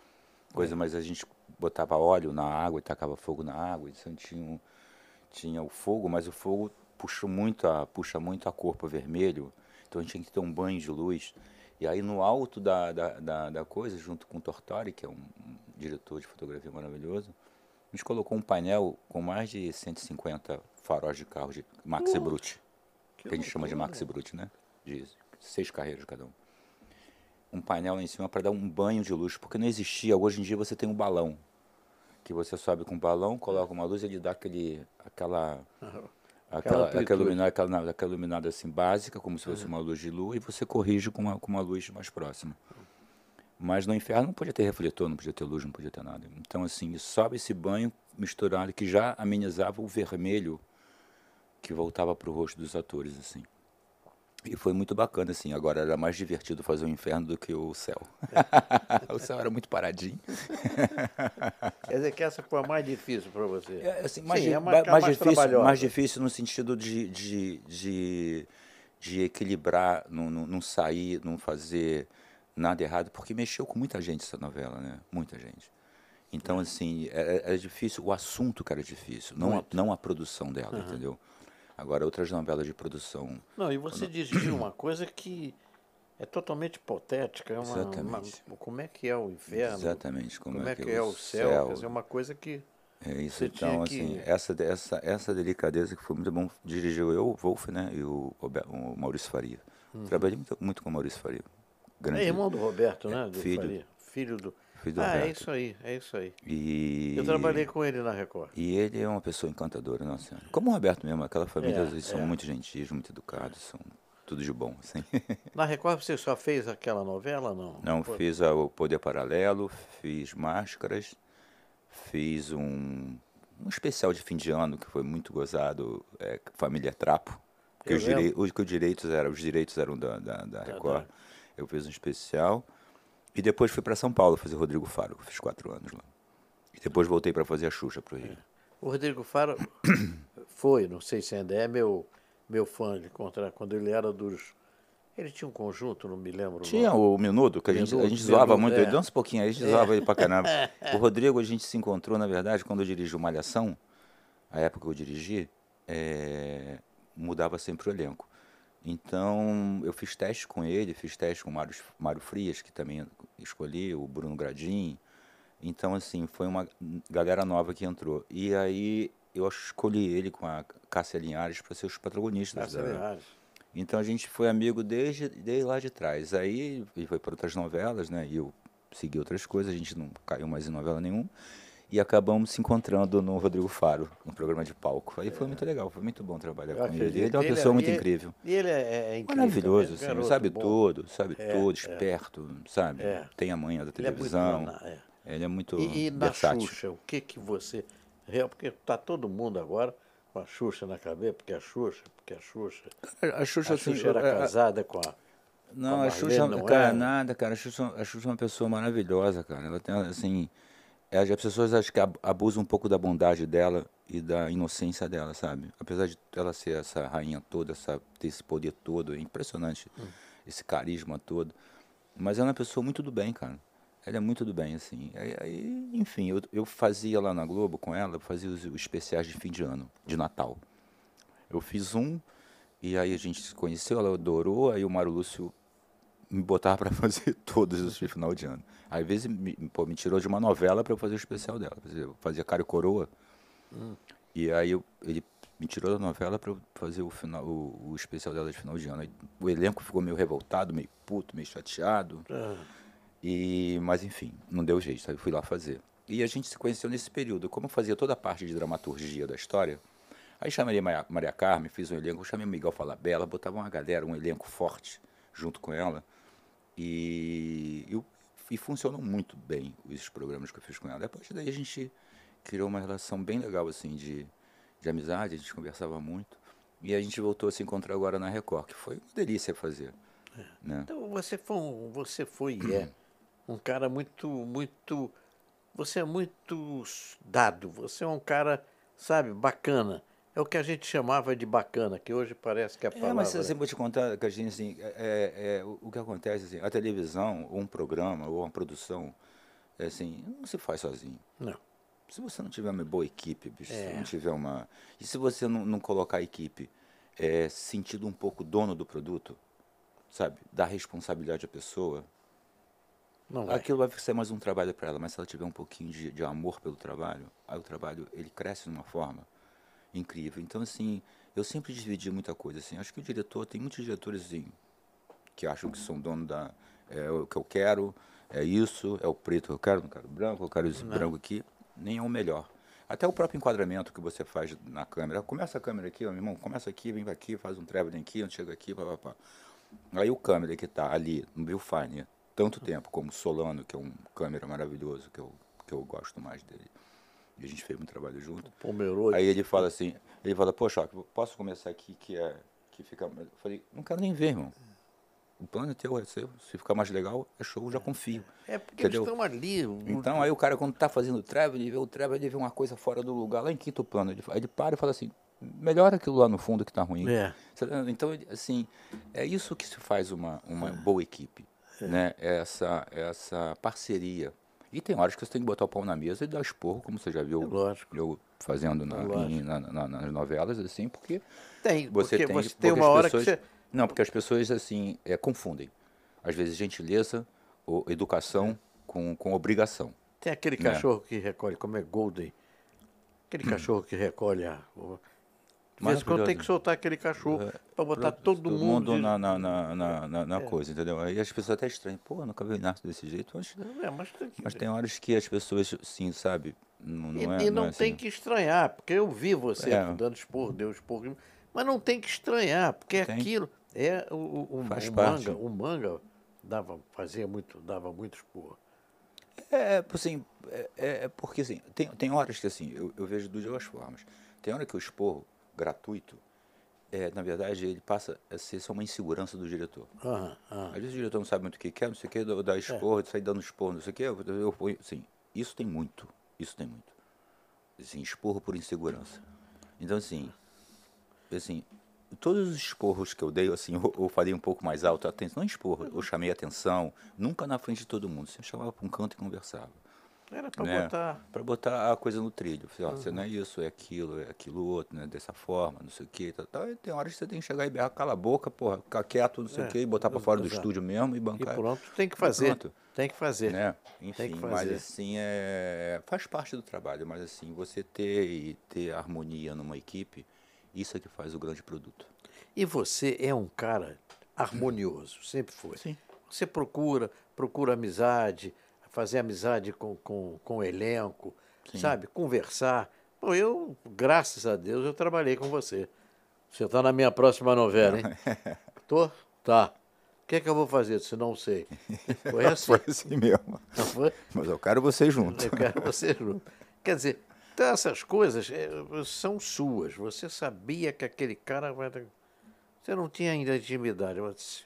coisa, mas a gente botava óleo na água e tacava fogo na água, então tinha, tinha o fogo, mas o fogo puxa muito a, puxa muito a cor pro vermelho, então a gente tinha que ter um banho de luz. E aí no alto da, da, da, da coisa, junto com o Tortori, que é um, um diretor de fotografia maravilhoso, a gente colocou um painel com mais de 150 faróis de carro de Max e Brut, que a gente chama de Max e Brut, né? De seis carreiras cada um. Um painel lá em cima para dar um banho de luz, porque não existia. Hoje em dia você tem um balão, que você sobe com um balão, coloca uma luz e ele dá aquele, aquela, aquela, amplitude. aquela, iluminada, aquela, aquela iluminada assim básica, como se fosse uma luz de lua, e você corrige com uma, com uma luz mais próxima. Mas no inferno não podia ter refletor, não podia ter luz, não podia ter nada. Então, assim, sobe esse banho misturado que já amenizava o vermelho que voltava para o rosto dos atores, assim. E foi muito bacana, assim. Agora era mais divertido fazer o inferno do que o céu. o céu era muito paradinho. quer dizer que essa foi a mais difícil para você. É, assim, mais, Sim, é mais mais difícil, mais difícil no sentido de, de, de, de equilibrar, não, não, não sair, não fazer nada errado, porque mexeu com muita gente essa novela, né? Muita gente. Então, assim, era, era difícil, o assunto que era difícil, não a, não a produção dela, entendeu? Agora, outras novelas de produção Não, e você dirigiu uma coisa que é totalmente hipotética. É uma, Exatamente. uma- como é que é o inferno? Exatamente, como, Como, é que é o céu? Quer dizer, uma coisa que. É isso, então, que- assim, essa, essa, essa delicadeza que foi muito bom, dirigiu eu, o Wolf, né, e o, o Maurício Faria. Trabalhei muito, muito com o Maurício Faria. Grande, Uhum. É irmão do Roberto, né? Do filho. Faria. Filho do. Do ah, é isso aí, é isso aí. E, Eu trabalhei com ele na Record. E ele é uma pessoa encantadora, nossa senhora. Como o Roberto mesmo, aquela família, É, eles são é. muito gentis, muito educados, são tudo de bom, assim. Na Record você só fez aquela novela, não? Não, Foi- fiz a- o Poder Paralelo, fiz Máscaras, fiz um, um especial de fim de ano que foi muito gozado, é, Família Trapo. Que Eu os, direi os, que os direitos eram, os direitos eram da, da, da Record. Eu fiz um especial. E depois fui para São Paulo fazer Rodrigo Faro, fiz quatro anos lá. E depois voltei para fazer a Xuxa pro Rio. O Rodrigo Faro foi, não sei se ainda é meu, meu fã de encontrar, quando ele era dos. Ele tinha um conjunto, não me lembro. o Tinha o Minuto, que a gente, a gente zoava muito, é. dança um pouquinho, aí a gente zoava ele pra caramba. O Rodrigo, a gente se encontrou, na verdade, quando eu dirigi o Malhação, a época que eu dirigi, é, mudava sempre o elenco. Então, eu fiz teste com ele, fiz teste com o Mário, Mário Frias, que também escolhi, o Bruno Gradim. Então, assim, foi uma galera nova que entrou. E aí, eu escolhi ele com a Cássia Linhares para ser os protagonistas. Cássia da- Linhares. então a gente foi amigo desde, desde lá de trás. Aí ele foi para outras novelas, né? E eu segui outras coisas, a gente não caiu mais em novela nenhuma. E acabamos se encontrando no Rodrigo Faro, no programa de palco. Aí foi muito legal, foi muito bom trabalhar Eu com ele. Ele é uma Ele pessoa muito e- incrível. E ele é, é incrível. Maravilhoso, também, assim, garoto sabe bom. tudo, sabe É, tudo, é. esperto, sabe? É. Tem a manha da Ele é muito televisão. bom, é. Ele é muito E, e na versátil. Xuxa, o que que você... Porque tá todo mundo agora com a Xuxa na cabeça, porque a Xuxa, porque a Xuxa... A Xuxa, A assim, Xuxa era a- casada com a... Não, a Xuxa, não cara, é? nada, cara. A Xuxa, a Xuxa é uma pessoa maravilhosa, cara. Ela tem, assim, é, as pessoas acho que abusam um pouco da bondade dela e da inocência dela, sabe? Apesar de ela ser essa rainha toda, essa, ter esse poder todo, é impressionante, hum. esse carisma todo. Mas ela é uma pessoa muito do bem, cara. Ela é muito do bem, assim. Aí, enfim, eu, eu fazia lá na Globo com ela, eu fazia os, os especiais de fim de ano, de Natal. Eu fiz um, e aí a gente se conheceu, ela adorou, aí o Mário Lúcio me botava para fazer todos os de final de ano. Às vezes me, pô, me tirou de uma novela para eu fazer o especial dela. Eu fazia Cara e Coroa. Hum. E aí eu, ele me tirou da novela para fazer o, final, o, o, especial dela de final de ano. Aí, o elenco ficou meio revoltado, meio puto, meio chateado. Ah. E, mas enfim, não deu jeito, eu fui lá fazer. E a gente se conheceu nesse período. Como eu fazia toda a parte de dramaturgia da história, aí chamei Maria, Maria Carmen, fiz um elenco, chamei Miguel Falabella, botava uma galera, um elenco forte junto com ela. E, e, e funcionou muito bem os programas que eu fiz com ela. Depois daí a gente criou uma relação bem legal, assim, de, de amizade, a gente conversava muito. E a gente voltou a se encontrar agora na Record, que foi uma delícia fazer. É. Né? Então você foi, um, você foi e é um cara muito, muito. Você é muito dado, você é um cara, sabe, bacana. É o que a gente chamava de bacana, que hoje parece que é a palavra... É, mas sempre vou te contar, que a gente, assim, é, é, é, o, que acontece, assim, a televisão, ou um programa, ou uma produção, é assim, não se faz sozinho. Não. Se você não tiver uma boa equipe, bicho, se não tiver uma... E se você não, não colocar a equipe é, sentido um pouco dono do produto, sabe, dar responsabilidade à pessoa, não vai. aquilo vai ser mais um trabalho para ela, mas se ela tiver um pouquinho de, de amor pelo trabalho, aí o trabalho, ele cresce de uma forma incrível. Então, assim, eu sempre dividi muita coisa. Assim. Acho que o diretor, tem muitos diretores assim, que acham que são dono da. É o que eu quero, é isso, é o preto que eu quero, não quero branco, eu quero esse não. branco aqui. Nem é o melhor. Até o próprio enquadramento que você faz na câmera. Começa a câmera aqui, ó, meu irmão, começa aqui, vem aqui, faz um traveling aqui, chega aqui, papapá. Aí o câmera que está ali no Viewfinder, tanto tempo, como Solano, que é um câmera maravilhoso, que eu, que eu gosto mais dele e a gente fez um trabalho junto. Pomerode. Aí ele fala assim, ele fala, poxa, posso começar aqui que é que fica. Eu falei, não quero nem ver, irmão. O plano é teu, é seu. Se ficar mais legal, é show, eu já confio. É porque entendeu? eles estão ali. Então aí o cara, quando está fazendo o travel, ele vê o travel, ele vê uma coisa fora do lugar, lá em quinto plano. Ele, ele para e fala assim, melhora aquilo lá no fundo que está ruim. É. Então, assim, é isso que se faz uma, uma boa equipe. É. Né? Essa, essa parceria. E tem horas que você tem que botar o pau na mesa e dar esporro, como você já viu eu fazendo na, em, na, na, nas novelas, assim, porque tem, você porque tem, você tem uma hora pessoas, que você... Não, porque as pessoas, assim, é, confundem. Às vezes, gentileza ou educação é. com, com obrigação. Tem aquele né? cachorro que recolhe, como é Golden, aquele hum. cachorro que recolhe a... Mas quando tem que soltar aquele cachorro é, para botar todo, todo mundo, mundo na, na, na, na, na é. coisa, entendeu? Aí as pessoas até estranham, pô, nunca vi nada desse jeito. Mas, é, mas, tem, mas tem horas que as pessoas, sim, sabe, não, não e, é. E não, não é tem assim. que estranhar, porque eu vi você é. dando esporro, deu esporro, mas não tem que estranhar, porque tem. aquilo é o, o, o, o manga, o manga dava, fazia muito, dava muito esporro. É, assim, é, é, porque assim, tem, tem horas que assim, eu, eu vejo de duas formas. Tem hora que o esporro gratuito, é, na verdade, ele passa a ser só uma insegurança do diretor. Uhum, uhum. Às vezes o diretor não sabe muito o que quer, não sei o que, dá esporro, é. sai dando esporro, não sei o que. Eu, eu, assim, isso tem muito, isso tem muito. Assim, esporro por insegurança. Então, assim, assim, todos os esporros que eu dei, assim, eu, eu falei um pouco mais alto, atenção, não esporro, eu chamei atenção, nunca na frente de todo mundo, você chamava para um canto e conversava. Era para né? botar. Para botar a coisa no trilho. Falei, ó, uhum. Você não é isso, é aquilo, é aquilo outro, né? Dessa forma, não sei o quê. Tal, tal. E tem horas que você tem que chegar e berrar, cala a boca, porra, ficar quieto, não sei é, o quê, e botar para fora do estúdio mesmo e bancar. E pronto, tem que fazer. Tem que fazer. Né? Enfim, mas assim, é, faz parte do trabalho, mas assim, você ter e ter harmonia numa equipe, isso é que faz o grande produto. E você é um cara harmonioso, sempre foi. Sim. Você procura, procura amizade, fazer amizade com, com, com o elenco, Sim. sabe? Conversar. Bom, eu, graças a Deus, eu trabalhei com você. Você está na minha próxima novela, hein? Tô? Tá. O que é que eu vou fazer? Se não sei. Foi assim. foi assim mesmo. Não foi? Mas eu quero você junto. Eu quero você junto. Quer dizer, então essas coisas é, são suas. Você sabia que aquele cara vai. Você não tinha ainda intimidade. Mas,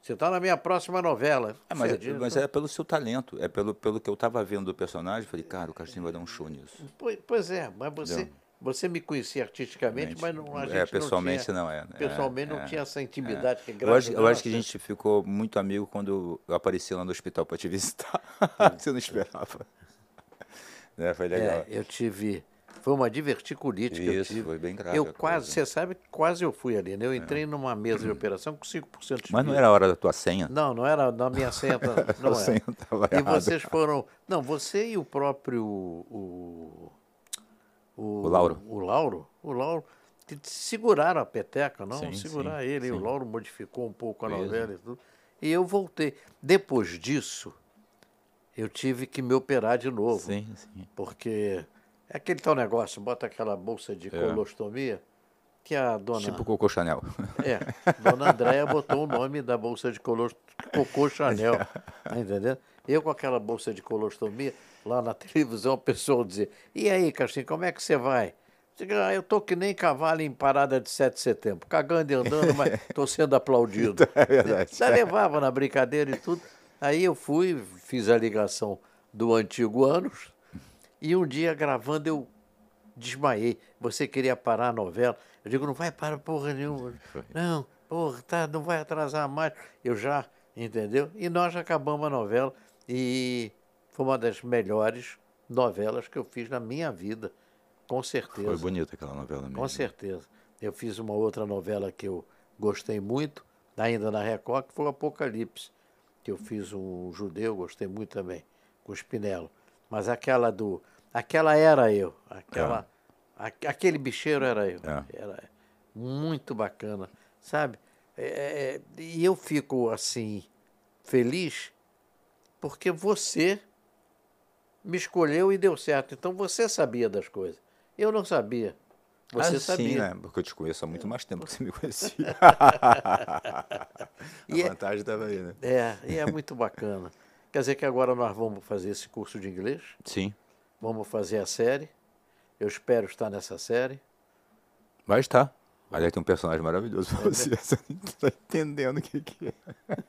Você está na minha próxima novela. É, mas, Você mas diz, é pelo seu talento, é pelo, pelo que eu estava vendo do personagem. Falei, cara, o Castinho vai dar um show nisso. Pois, pois é, mas você, Entendeu? você me conhecia artisticamente, mas não, a gente é, pessoalmente não, tinha, não é. pessoalmente é, não é, tinha essa intimidade. Que Eu acho, eu acho que a nós gente ficou muito amigo quando eu apareci lá no hospital para te visitar. Você não esperava. né, foi legal. É, eu tive. Foi uma diverticulite que eu Isso, tive. foi bem grave Eu quase, você sabe que quase eu fui ali, né? Eu entrei numa mesa de operação com 5% de Mas não era a hora da tua senha? Não, não era na minha senha. tá- Não era. senha estava E errada. vocês foram. Não, você e o próprio. O, o, O Lauro. O Lauro. O Lauro. que Seguraram a peteca, não? Sim, Segurar sim, ele. E o sim. Lauro modificou um pouco a novela e tudo. E eu voltei. Depois disso, eu tive que me operar de novo. Sim, sim. Porque é aquele tal negócio, bota aquela bolsa de colostomia, que a dona. Tipo Coco Chanel. É, Dona Andréia botou o nome da bolsa de colos... Cocô Chanel, tá entendendo? Eu com aquela bolsa de colostomia, lá na televisão, o pessoal dizia, e aí, Castinho, como é que você vai? Digo, "Ah, eu tô que nem cavalo em parada de 7 de setembro, cagando e andando, mas tô sendo aplaudido. É verdade. Já levava na brincadeira e tudo. Aí eu fui, fiz a ligação do antigo Anos, e um dia gravando eu desmaiei. Você queria parar a novela. Eu digo, não vai parar porra nenhuma. Não, porra, tá, não vai atrasar mais. Eu já, entendeu? E nós acabamos a novela e foi uma das melhores novelas que eu fiz na minha vida, com certeza. Foi bonita aquela novela mesmo. Com certeza. Eu fiz uma outra novela que eu gostei muito, ainda na Record, que foi o Apocalipse, que eu fiz um judeu, gostei muito também, com o Spinello. Mas aquela do. Aquela era eu. Aquela, a- aquele bicheiro era eu. É. Era muito bacana, sabe? É, é, e eu fico assim, feliz, porque você me escolheu e deu certo. Então você sabia das coisas. Eu não sabia. Você ah, sabia. Sim, né? Porque eu te conheço há muito mais tempo que você me conhecia. E a é- vantagem estava aí, né? É, e é muito bacana. Quer dizer que agora nós vamos fazer esse curso de inglês, Sim. Vamos fazer a série. Eu espero estar nessa série. Vai estar. Aliás, tem um personagem maravilhoso pra você. Você não tá entendendo o que, que é.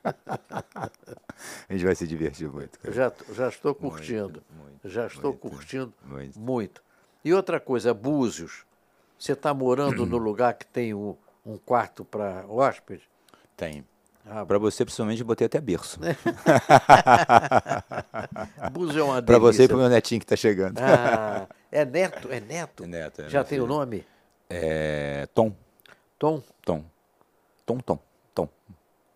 A gente vai se divertir muito, cara. já, já estou curtindo. muito, já estou muito, curtindo muito. muito. E outra coisa, Búzios. Você está morando no lugar que tem um, um quarto para hóspede? Tem. Ah, Pra você, principalmente, botei até berço. Búzios é uma Pra você e delícia. pro meu netinho que tá chegando. Ah, é neto? É neto? É neto, é Já tem o nome? É. Tom. Tom? Tom. Tom, Tom. Tom.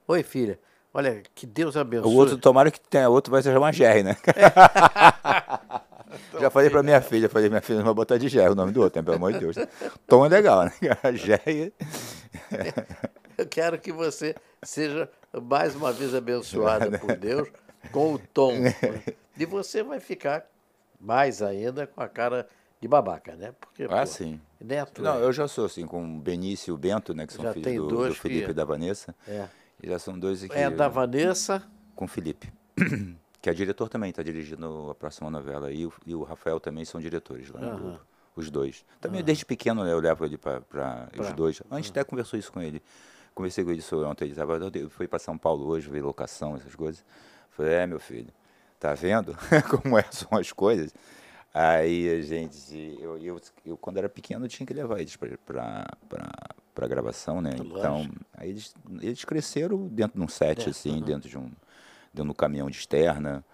Oi, filha. Olha, que Deus abençoe. O outro, tomara que tenha outro, vai se chamar Jerry, né? Já falei pra minha filha, falei, minha filha não vai botar de Jerry o nome do outro, né? pelo amor de Deus. Tom é legal, né? Jerry. Eu quero que você seja mais uma vez abençoada por Deus com o tom. E você vai ficar mais ainda com a cara de babaca, né? Porque, Ah, pô, sim. Neto. Não, é- eu já sou assim, com o Benício e o Bento, né? Que são Já filhos tem do, dois do Felipe que- e da Vanessa. é. E já são dois aqui. É da Vanessa. Com o Felipe. Que é diretor também, está dirigindo a próxima novela. E o, e o Rafael também são diretores lá no. Globo. Os dois. Também desde pequeno né, eu levo ele para os dois. A gente até conversou isso com ele. Conversei com ele isso ontem. Ele tava, eu fui para São Paulo hoje, ver locação, essas coisas. Falei, é, meu filho, tá vendo como é, são as coisas? Aí a gente, eu, eu, eu quando era pequeno tinha que levar eles para gravação, né? Então, aí eles, eles cresceram dentro de um set, É, assim, dentro de um, dentro do caminhão de externa,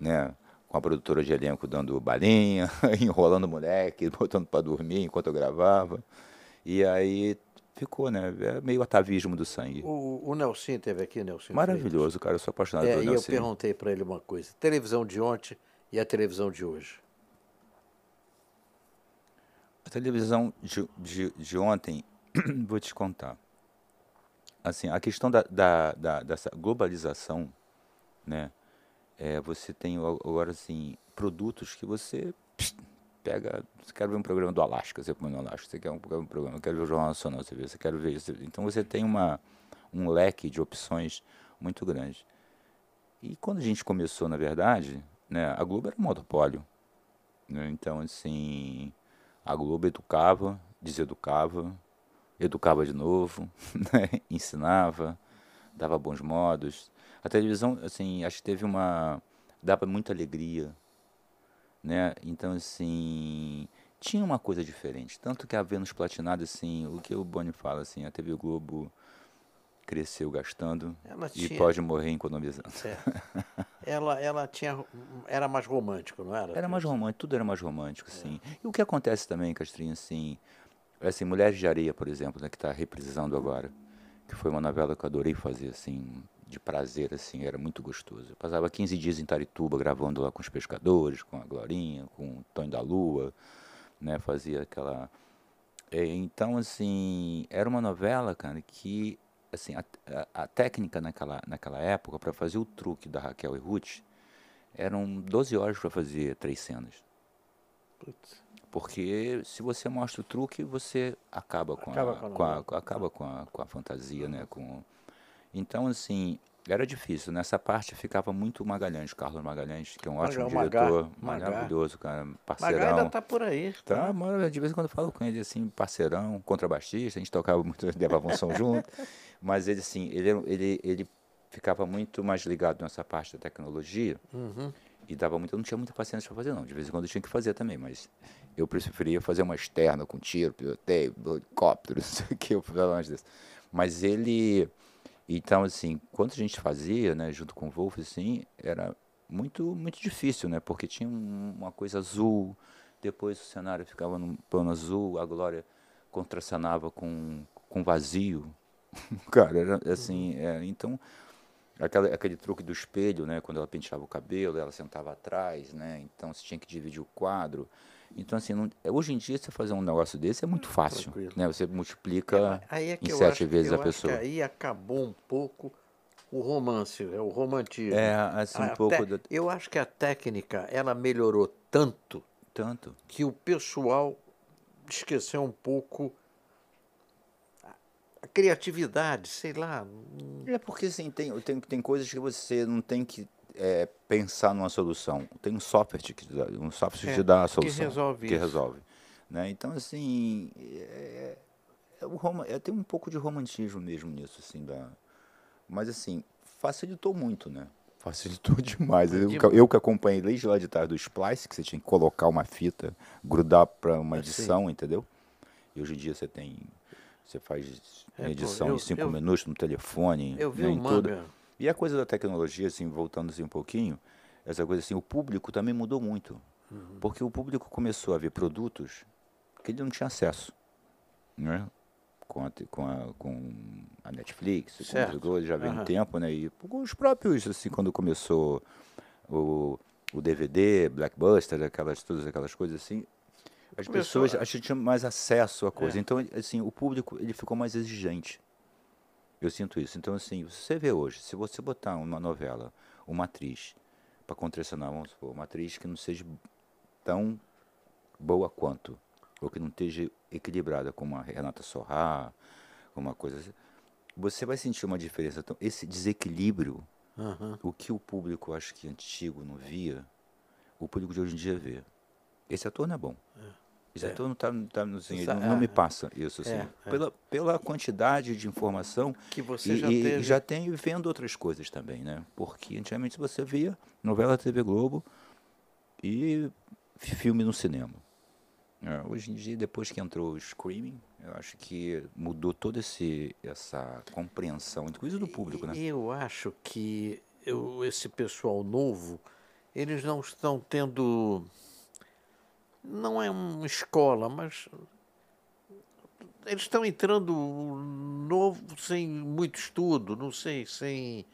né? Com a produtora de elenco dando balinha, enrolando o moleque, botando para dormir enquanto eu gravava. E aí ficou, né? É meio atavismo do sangue. O, o Nelson teve aqui, Nelson. Maravilhoso, cara. Eu sou apaixonado Freitas. É, pelo e eu Nelson. perguntei para ele uma coisa: televisão de ontem e a televisão de hoje. A televisão de, de, de ontem, vou te contar. Assim, a questão da, da, da- dessa globalização, né? É, você tem agora, assim, produtos que você pega... Você quer ver um programa do Alasca, você põe no Alasca. Você quer um, um programa, quer ver o Jornal Nacional, você vê. Você quer ver isso. Então, você tem uma, um leque de opções muito grande. E quando a gente começou, na verdade, né, a Globo era um monopólio. né? Então, assim, a Globo educava, deseducava, educava de novo, né? ensinava, dava bons modos. A televisão, assim, acho que teve uma. dava muita alegria, né? Então, assim, tinha uma coisa diferente. Tanto que a Vênus Platinada, assim, o que o Boni fala, assim, a TV Globo cresceu gastando Ela e tinha- pode morrer economizando. É. ela, ela tinha. Era mais romântico, não era? Era mais romântico, tudo era mais romântico, assim. E o que acontece também, Castrinho, assim, assim, Mulheres de Areia, por exemplo, né, que está reprisando agora, que foi uma novela que eu adorei fazer, assim, de prazer, assim, era muito gostoso. Eu passava 15 dias em Tarituba gravando lá com os pescadores, com a Glorinha, com o Tonho da Lua, né, fazia aquela... É, então, assim, era uma novela, cara, que, assim, a, a, a técnica naquela, naquela época, para fazer o truque da Raquel e Ruth, eram 12 horas para fazer três cenas. Putz. Porque se você mostra o truque, você acaba com Acaba a, com a com a- novela. com a- acaba com a, com a fantasia, né? Com... Então, assim, era difícil. Nessa parte ficava muito Magalhães, Carlos Magalhães, que é um ótimo diretor, Magá. maravilhoso, cara, parceirão. ainda tá por aí. Tá, mano, de vez em quando eu falo com ele, assim, parceirão, contrabaixista, a gente tocava muito, levava um som junto, mas ele, assim, ele, ele, ele ficava muito mais ligado nessa parte da tecnologia Uhum. e dava muito, eu não tinha muita paciência para fazer não, de vez em quando eu tinha que fazer também, mas eu preferia fazer uma externa com tiro, piloteio, helicóptero, não sei o que, eu falava disso. Mas ele, então assim, quando a gente fazia, né, junto com o Wolf, assim, era muito, muito difícil, né, porque tinha um- uma coisa azul, depois o cenário ficava num plano azul, a Glória contracenava com, com vazio, cara, era assim, é, então Aquela, aquele truque do espelho, né? Quando ela penteava o cabelo, ela sentava atrás, né? Então você tinha que dividir o quadro. Então, assim, não- hoje em dia você fazer um negócio desse é muito fácil, tranquilo. né? Você multiplica é que em sete acho, vezes a pessoa. aí acabou um pouco o romance, é o romantismo. É, assim, um A pouco te- da- Eu acho que a técnica ela melhorou tanto Tanto. que o pessoal esqueceu um pouco a- a criatividade, sei lá. É porque, assim, tem, tem, tem coisas que você não tem que é, pensar numa solução. Tem um software que te dá, um software É, te dá a que solução. resolve que isso. resolve. Né? Então, assim, é, é o roma, é, tem um pouco de romantismo mesmo nisso, assim, da, mas, assim, facilitou muito, né? Facilitou demais. Eu, que- eu que acompanhei desde lá de trás do Splice, que você tinha que colocar uma fita, grudar para uma Assim. edição, entendeu? E hoje em dia você tem... Você faz É, pô, edição eu- em cinco eu- minutos no telefone, Eu vi né, um em tudo. E a coisa da tecnologia, assim, voltando assim um pouquinho, essa coisa assim, o público também mudou muito. Uhum. Porque o público começou a ver produtos que ele não tinha acesso. Né? Com, a, com, a, com a Netflix, com Certo. outras coisas, já vem um Aham. tempo, né? E com os próprios, assim, quando começou o, o DVD, Blackbuster, aquelas, todas aquelas coisas assim, as Começou pessoas a- que tinham mais acesso à coisa. É. Então, assim, o público ele ficou mais exigente. Eu sinto isso. Então, assim, você vê hoje, se você botar uma novela, uma atriz, para contracenar, vamos supor, uma atriz que não seja tão boa quanto, ou que não esteja equilibrada, como a Renata Sorrá, uma coisa assim, você vai sentir uma diferença. Então, esse desequilíbrio, Aham. o que o público, acho que antigo, não via, o público de hoje em dia vê. Esse ator não é bom. Esse É. não, tá, não, tá, assim, ele Sa- não, não me passa isso. Assim, É, é. Pela, pela quantidade de informação Que você e, já e teve. já tem vendo outras coisas também, né? Porque antigamente você via novela TV Globo e fi- filme no cinema. É, hoje em dia, depois que entrou o streaming, eu acho que mudou toda esse, essa compreensão, inclusive do público, né? Eu acho que eu- esse pessoal novo, eles não estão tendo. Não é uma escola, mas. Eles estão entrando novo sem muito estudo, não sei, sem.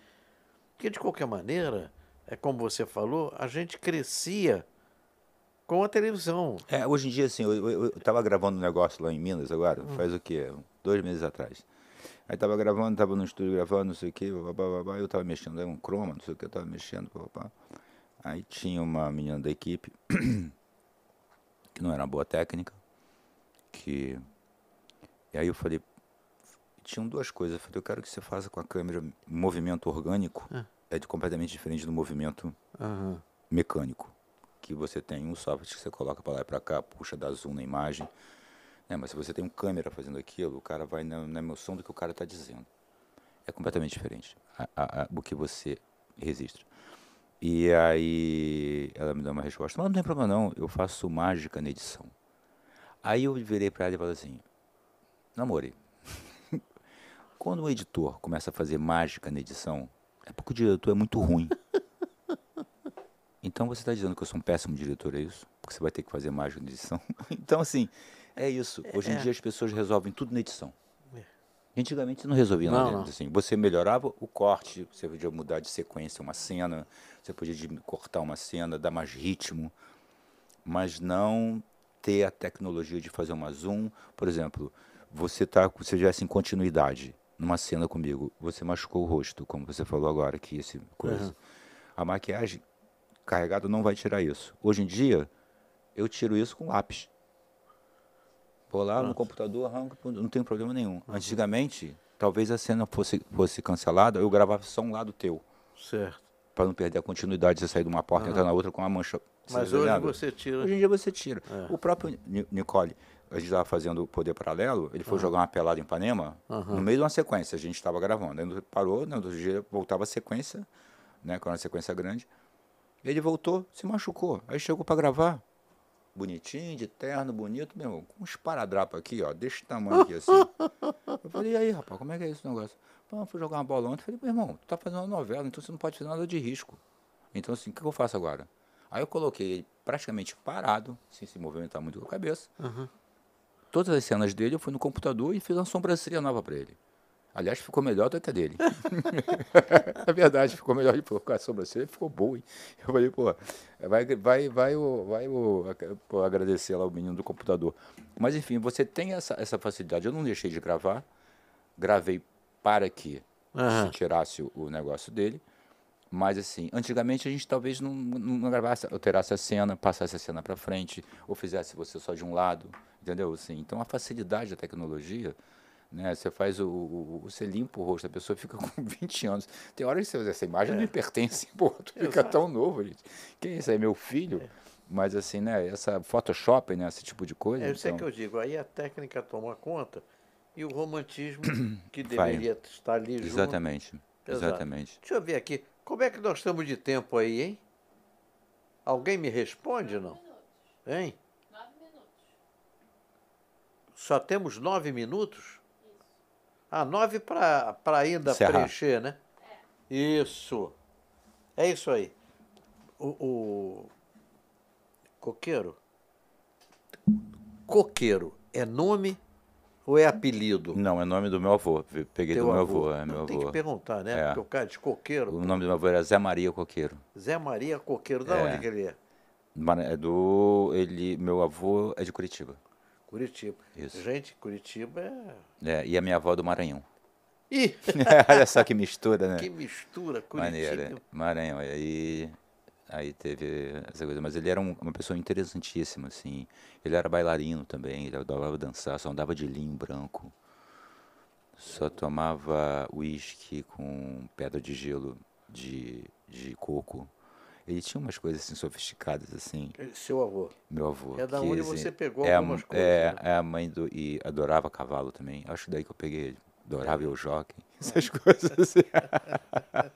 Porque de qualquer maneira, é como você falou, a gente crescia com a televisão. É, hoje em dia, assim, eu, eu, eu tava gravando um negócio lá em Minas agora, faz o quê? Dois meses atrás. Aí tava gravando, tava no estúdio gravando, não sei o quê, babá, babá, eu tava mexendo, aí um croma, não sei o que, eu tava mexendo, babá. Aí tinha uma menina da equipe, que não era uma boa técnica, que... E aí eu falei, tinham duas coisas, eu falei, eu quero que você faça com a câmera movimento orgânico, Ah. é de completamente diferente do movimento Aham. mecânico, que você tem um software que você coloca para lá e para cá, puxa, dá zoom na imagem. Né? Mas se você tem um câmera fazendo aquilo, o cara vai na, na emoção do que o cara está dizendo. É completamente diferente a, a, a, o que você registra. E aí ela me deu uma resposta, mas não tem problema não, eu faço mágica na edição. Aí eu virei para ela e falei assim, namore. Quando um editor começa a fazer mágica na edição, é porque o diretor é muito ruim. Então você está dizendo que eu sou um péssimo diretor, é isso? Porque você vai ter que fazer mágica na edição. Então, assim, é isso. Hoje em é. dia as pessoas resolvem tudo na edição. Antigamente você não resolvia não, nada. Não. Assim, você melhorava o corte, você podia mudar de sequência uma cena, você podia cortar uma cena, dar mais ritmo, mas não ter a tecnologia de fazer uma zoom. Por exemplo, você tá, você já em continuidade numa cena comigo, você machucou o rosto, como você falou agora que esse coisa. Uhum. A maquiagem carregada não vai tirar isso. Hoje em dia, eu tiro isso com lápis. Vou lá Pronto. no computador, arranco, não tem problema nenhum. Uhum. Antigamente, talvez a cena fosse, fosse cancelada, eu gravava só um lado teu. Certo. Para não perder a continuidade, você sair de uma porta e entrar na outra com uma mancha. Mas hoje você tira. Hoje em dia você tira. É. O próprio Nicole, a gente estava fazendo o Poder Paralelo, ele foi uhum. jogar uma pelada em Panema, uhum. no meio de uma sequência, a gente estava gravando. Aí parou, no outro dia voltava a sequência, né, com uma sequência grande. Ele voltou, se machucou. Aí chegou para gravar bonitinho, de terno, bonito, meu, com uns paradrapos aqui, ó, desse tamanho aqui, assim. Eu falei, e aí, rapaz, como é que é esse negócio? Falei, fui jogar uma bola ontem. Falei, meu irmão, tu tá fazendo uma novela, então você não pode fazer nada de risco. Então, assim, o que eu faço agora? Aí eu coloquei ele praticamente parado, sem se movimentar muito com a cabeça. Uhum. Todas as cenas dele, eu fui no computador e fiz uma sobrancelha nova para ele. Aliás, ficou melhor do que a dele. é verdade, ficou melhor de colocar a sobrancelha, ficou boa, hein? Eu falei, pô, vai, vai, vai, o, vai o, pô, agradecer lá o menino do computador. Mas enfim, você tem essa, essa facilidade. Eu não deixei de gravar, gravei para que uhum. se tirasse o, o, negócio dele. Mas assim, antigamente a gente talvez não, não gravasse, alterasse a cena, passasse a cena para frente, ou fizesse você só de um lado, entendeu? Assim, então a facilidade da tecnologia né? Você faz o, o, Você limpa o rosto, a pessoa fica com 20 anos. Tem hora que você essa imagem é. não me pertence, pô, tu fica Exato. tão novo, gente. Quem é isso aí? Meu filho? É. Mas assim, né? Essa Photoshop, né? Esse tipo de coisa. É isso então... é que eu digo. Aí a técnica toma conta e o romantismo que deveria Vai. estar ali junto. Exatamente. Exatamente. Deixa eu ver aqui. Como é que nós estamos de tempo aí, hein? Alguém me responde, não? Hein? Nove minutos. Só temos nove minutos? Ah, nove para ainda Encerrar. preencher, né? É. Isso. É isso aí. O, o, Coqueiro. Coqueiro é nome ou é apelido? Não, é nome do meu avô. Peguei Teu do meu avô. avô. É meu tem avô. que perguntar, né? É. Porque o cara de Coqueiro. O nome do meu avô era Zé Maria Coqueiro. Zé Maria Coqueiro. Da é. onde que ele é? É do. Ele, meu avô é de Curitiba. Curitiba. Isso. Gente, Curitiba é. É, e a minha avó é do Maranhão. Ih! Olha só que mistura, né? Que mistura, Curitiba. Maneira. Maranhão. E aí, aí teve essa coisa. Mas ele era um, uma pessoa interessantíssima, assim. Ele era bailarino também, ele adorava dançar, só andava de linho branco. Só tomava uísque com pedra de gelo de, de coco. Ele tinha umas coisas assim sofisticadas assim. Seu avô? Meu avô. É da onde assim, você pegou é algumas coisas. É, né? é a mãe do. E adorava cavalo também. Acho daí que eu peguei ele. Adorava é. o jockey, essas coisas assim.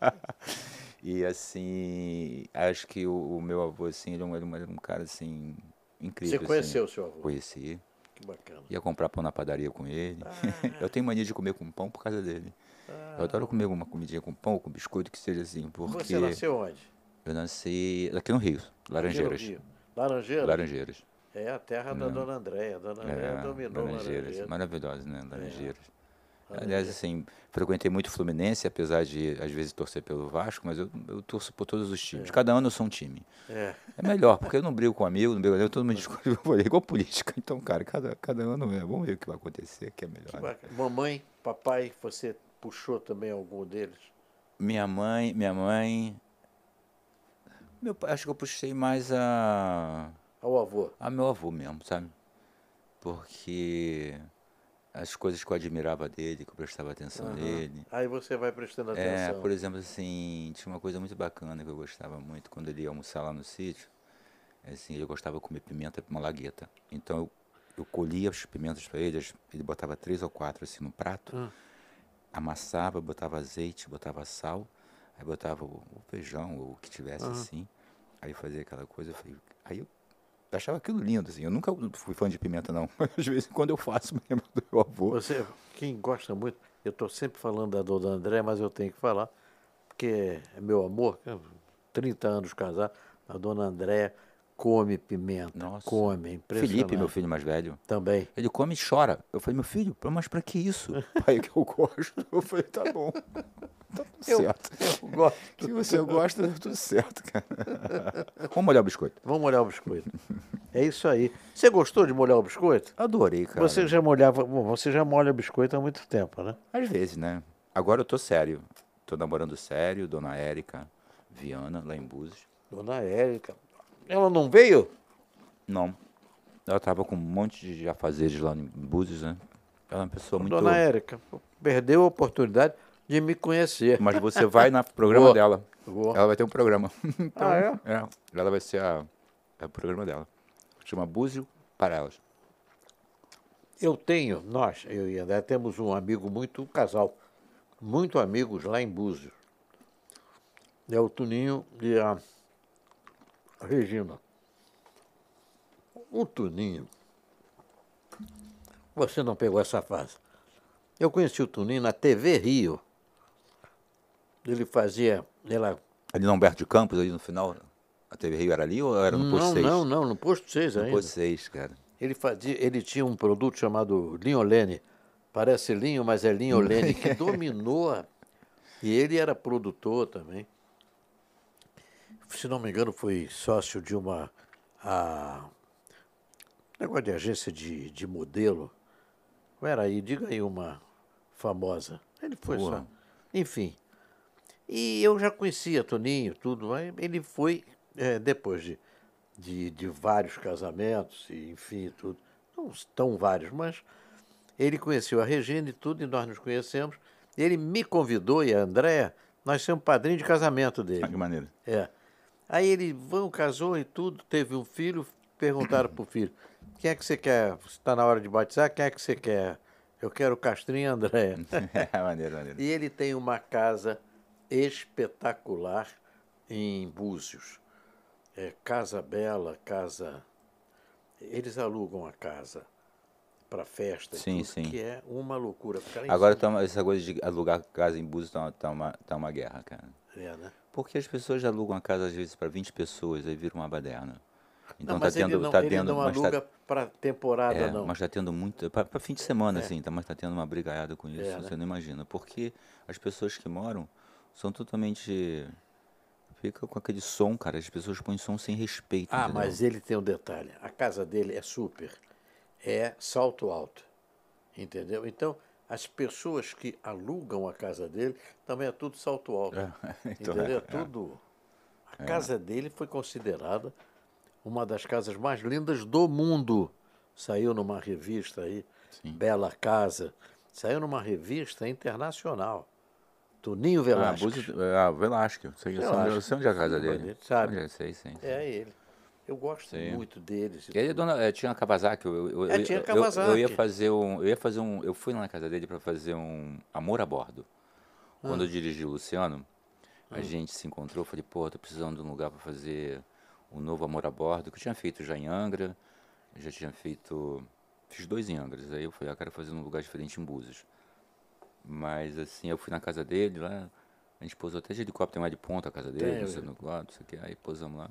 e assim, acho que o, o, meu avô, assim, ele era um, um cara assim, incrível. Você conheceu assim. o seu avô? Conheci. Que bacana. Ia comprar pão na padaria com ele. Ah. eu tenho mania de comer com pão por causa dele. Ah. Eu adoro comer uma comidinha com pão, com biscoito, que seja assim. Porque Você nasceu onde? Eu nasci aqui no Rio, Laranjeiras. Rio. Laranjeiras? Laranjeiras. É a terra da Dona Andréia. Dona Andréia é, dominou Laranjeiras. Laranjeiras. Maravilhosa, né? Laranjeiras. É. Aliás, assim, frequentei muito Fluminense, apesar de às vezes torcer pelo Vasco, mas eu, eu torço por todos os times. É. Cada ano eu sou um time. É. é melhor, porque eu não brigo com amigo, não brigo com todo mundo discute, é igual política. Então, cara, cada, cada ano é. Vamos ver o que vai acontecer, que é melhor. Né? Mamãe, papai, você puxou também algum deles? Minha mãe, minha mãe, meu pai, acho que eu puxei mais a. Ao avô? A meu avô mesmo, sabe? Porque as coisas que eu admirava dele, que eu prestava atenção uhum. nele. Aí você vai prestando é, atenção. É, por exemplo, assim, tinha uma coisa muito bacana que eu gostava muito quando ele ia almoçar lá no sítio. Assim, ele gostava de comer pimenta malagueta. Então eu, eu colhia as pimentas para ele, ele botava três ou quatro assim no prato. Uhum. amassava, botava azeite, botava sal, aí botava o, o feijão, ou o que tivesse assim. Aí fazia aquela coisa, eu falei, aí eu achava aquilo lindo, assim. Eu nunca fui fã de pimenta, não. Mas às vezes quando eu faço, me lembro do meu avô. Você, quem gosta muito, eu estou sempre falando da dona André, mas eu tenho que falar, porque é meu amor, 30 anos casado, a dona André come pimenta, Nossa. come, é impressionante. Felipe, meu filho mais velho, Também. ele come e chora. Eu falei, meu filho, mas pra que isso? Pai, que eu gosto. Eu falei, tá bom. Tá tudo Eu- certo. Eu gosto. Se você gosta, tá tudo certo, cara. Vamos molhar o biscoito. Vamos molhar o biscoito. É isso aí. Você gostou de molhar o biscoito? Adorei, cara. Você já molhava, bom, você já molha biscoito há muito tempo, né? Às vezes, né? Agora eu tô sério. Tô namorando sério, dona Érica Viana, lá em Búzios. Dona Érica. Ela não veio? Não. Ela tava com um monte de afazeres lá em Búzios, né? Ela é uma pessoa muito... Dona Érica, perdeu a oportunidade de me conhecer. Mas você vai no programa Vou. dela. Vou. Ela vai ter um programa. Então, Ah, é? é? Ela vai ser a, é o programa dela. Chama Búzio para elas. Eu tenho, nós, eu e André, temos um amigo muito, um casal, muito amigos lá em Búzios. É o Tuninho e a Regina. O Tuninho, você não pegou essa fase. Eu conheci o Tuninho na TV Rio. Ele fazia, ela Ali no Humberto de Campos, ali no final, a TV Rio era ali ou era no posto não, 6? não, não, no posto 6 No ainda. posto 6, cara. Ele, fazia, ele tinha um produto chamado Linholene. Parece linho, mas é Linholene, que dominou. a- E ele era produtor também. Se não me engano, foi sócio de uma. A, negócio de agência de, de modelo. Era aí, diga aí uma famosa. Ele foi Porra. só. Enfim. E eu já conhecia Toninho, tudo, mas ele foi, eh, depois de, de, de vários casamentos, e, enfim, tudo. Não tão vários, mas ele conheceu a Regina e tudo, e nós nos conhecemos. Ele me convidou e a Andréa, nós somos padrinho de casamento dele. Ah, que maneiro. É. Aí ele vão, casou e tudo, teve um filho, perguntaram pro filho, quem é que você quer? Está na hora de batizar, quem é que você quer? Eu quero Castrinho e Andréa. É, maneiro, maneiro. E ele tem uma casa espetacular em Búzios. É casa bela, casa. Eles alugam a casa para festa, Sim, tudo, sim. que é uma loucura. Agora tá uma- essa coisa de alugar casa em Búzios tá, uma- tá, uma, tá uma guerra, cara. É, né? Porque as pessoas alugam a casa às vezes para 20 pessoas, aí vira uma baderna. Então não, tá tendo, ele não, tá ele tendo, não mas aluga tá, para temporada, é, não. mas tá tendo muito, para fim de semana assim, tá, mas tá tendo uma brigaiada com isso, É, né? você não imagina, porque as pessoas que moram são totalmente fica com aquele som, cara, as pessoas põem som sem respeito, Ah, entendeu? mas ele tem um detalhe. A casa dele é super. É salto alto. Entendeu? Então, as pessoas que alugam a casa dele também é tudo salto alto. então, entendeu? é, é. Tudo. A casa dele foi considerada uma das casas mais lindas do mundo. Saiu numa revista aí, Sim. Bela Casa. Saiu numa revista internacional. Toninho Ah. Búzios, ah, Velasco, sei, eu sei eu Velasco. sei onde é a casa dele. sabe? Onde é? sei, sei. sei. É ele. Eu gosto Sim. muito deles. e E tudo. dona, eh, tinha Kawasaki, eu, eu, É, eu- tinha eu- Kawasaki. Eu, ia fazer um, eu ia fazer um, eu fui lá na casa dele para fazer um amor a bordo. Quando Ah. eu dirigi o Luciano, a gente se encontrou, eu falei, pô, tô precisando de um lugar para fazer um novo amor a bordo, que eu tinha feito já em Angra, eu já tinha feito, fiz dois em Angra, aí eu falei, ah, quero fazer num lugar diferente em Búzios. Mas assim, eu fui na casa dele lá, a gente pousou até de helicóptero, tem mais de ponta a casa dele, eu- lado, não sei o que, aí pousamos lá.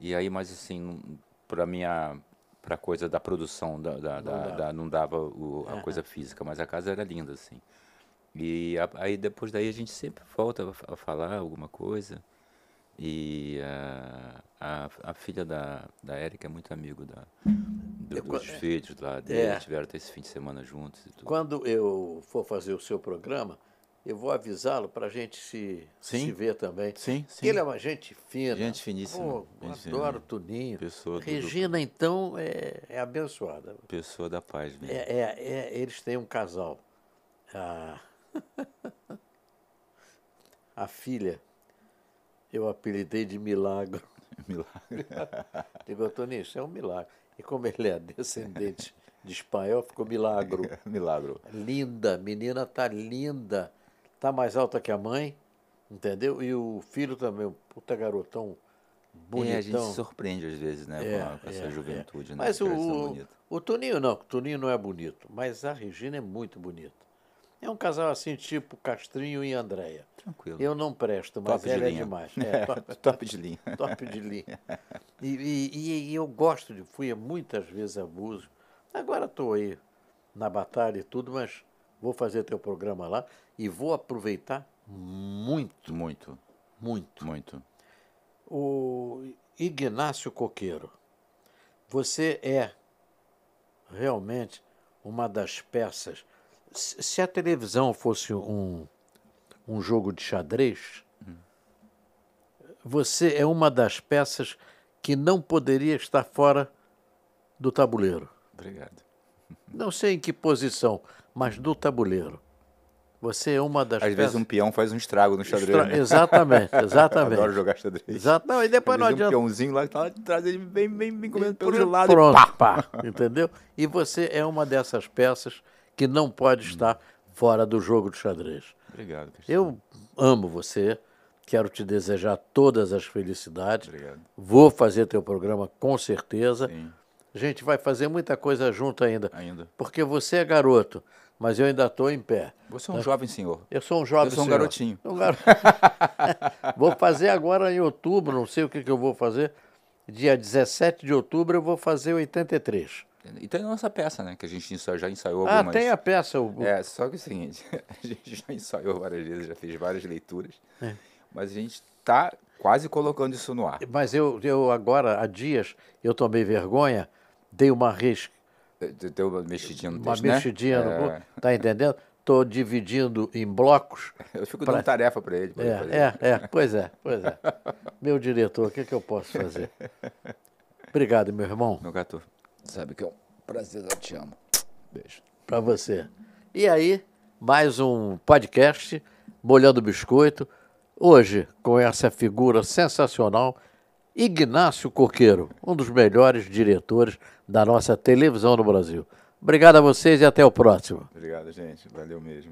E aí, mas assim, não- pra minha pra coisa da produção, da, da, da- dava. da- não dava o- a Aham. coisa física, mas a casa era linda, assim. E a- aí depois daí a gente sempre volta a, fa- a falar alguma coisa. E a, a, a filha da, da Érica é muito amigo da, do- Eu dos co- filhos lá dele, É. tiveram até esse fim de semana juntos e tudo. Quando eu for fazer o seu programa, eu vou avisá-lo para a gente se, Sim. se ver também. Sim, Porque ele é uma gente fina. Gente finíssima, Pô, gente adoro fina. Tuninho. Pessoa do- Regina, então, é, é abençoada. Pessoa da paz mesmo. É, é- é- eles têm um casal. A, a filha, eu apelidei de Milagro. Milagre. Digo, Toninho, isso é um milagre. E como ele é descendente de espanhol, ficou milagro. Milagro. linda, a menina tá linda. Tá mais alta que a mãe, entendeu? E o filho também, um puta garotão bonitão. É, a gente se surpreende às vezes, né, É, com, a- com essa é, juventude, é. né? Mas o, o, bonita. o Toninho não, o Toninho não é bonito, mas a Regina é muito bonita. É um casal assim, tipo Castrinho e Andréia. Tranquilo. Eu não presto, mas Top de ela é linha. demais. É, top, Top de linha. top de linha. E, e- e- e eu gosto de, fui muitas vezes a Búzios. Agora estou aí na batalha e tudo, mas vou fazer teu programa lá e vou aproveitar muito, Muito, muito. muito. O Ignácio Coqueiro, você é realmente uma das peças. Se a televisão fosse um, um jogo de xadrez, você é uma das peças que não poderia estar fora do tabuleiro. Obrigado. Não sei em que posição, mas do tabuleiro. Você é uma das Às peças. vezes um peão faz um estrago no xadrez, Extra- né? Exatamente, exatamente. Adoro jogar xadrez. Exato. Não, e depois Às não vezes um adianta. peãozinho lá que tá lá de trás, ele vem, vem, vem comendo pelo Pronto, lado Pronto, e pá, pá! entendeu? E você é uma dessas peças que não pode estar fora do jogo de xadrez. Obrigado, Cristiano. Eu amo você, quero te desejar todas as felicidades. Obrigado. Vou fazer teu programa com certeza. Sim, A gente vai fazer muita coisa junto ainda, ainda. porque você é garoto, mas eu ainda estou em pé. Você é um jovem senhor. Eu sou um jovem Eu sou um senhor. garotinho. Um garo- vou fazer agora em outubro, não sei o que, que eu vou fazer. Dia 17 de outubro eu vou fazer 83. E tem a nossa peça, né? Que a gente já ensaiou Ah, algumas... tem a peça. O, É, só que é o seguinte, a gente já ensaiou várias vezes, já fez várias leituras, É. mas a gente tá quase colocando isso no ar. Mas eu, eu agora, há dias, eu tomei vergonha, dei uma risca, Deu- uma mexidinha no uma texto, né? mexidinha no. É, Tá entendendo? Estou dividindo em blocos. Eu fico Pra- dando tarefa para ele. pra ele fazer. É, é, é, pois é, pois é. Meu diretor, o que, que eu posso fazer? Obrigado, meu irmão, Meu gato, sabe que é um prazer, eu te amo. Beijo. para você. E aí, mais um podcast, Molhando Biscoito. Hoje, com essa figura sensacional, Ignácio Coqueiro, um dos melhores diretores da nossa televisão no Brasil. Obrigado a vocês e até o próximo. Obrigado, gente. Valeu mesmo.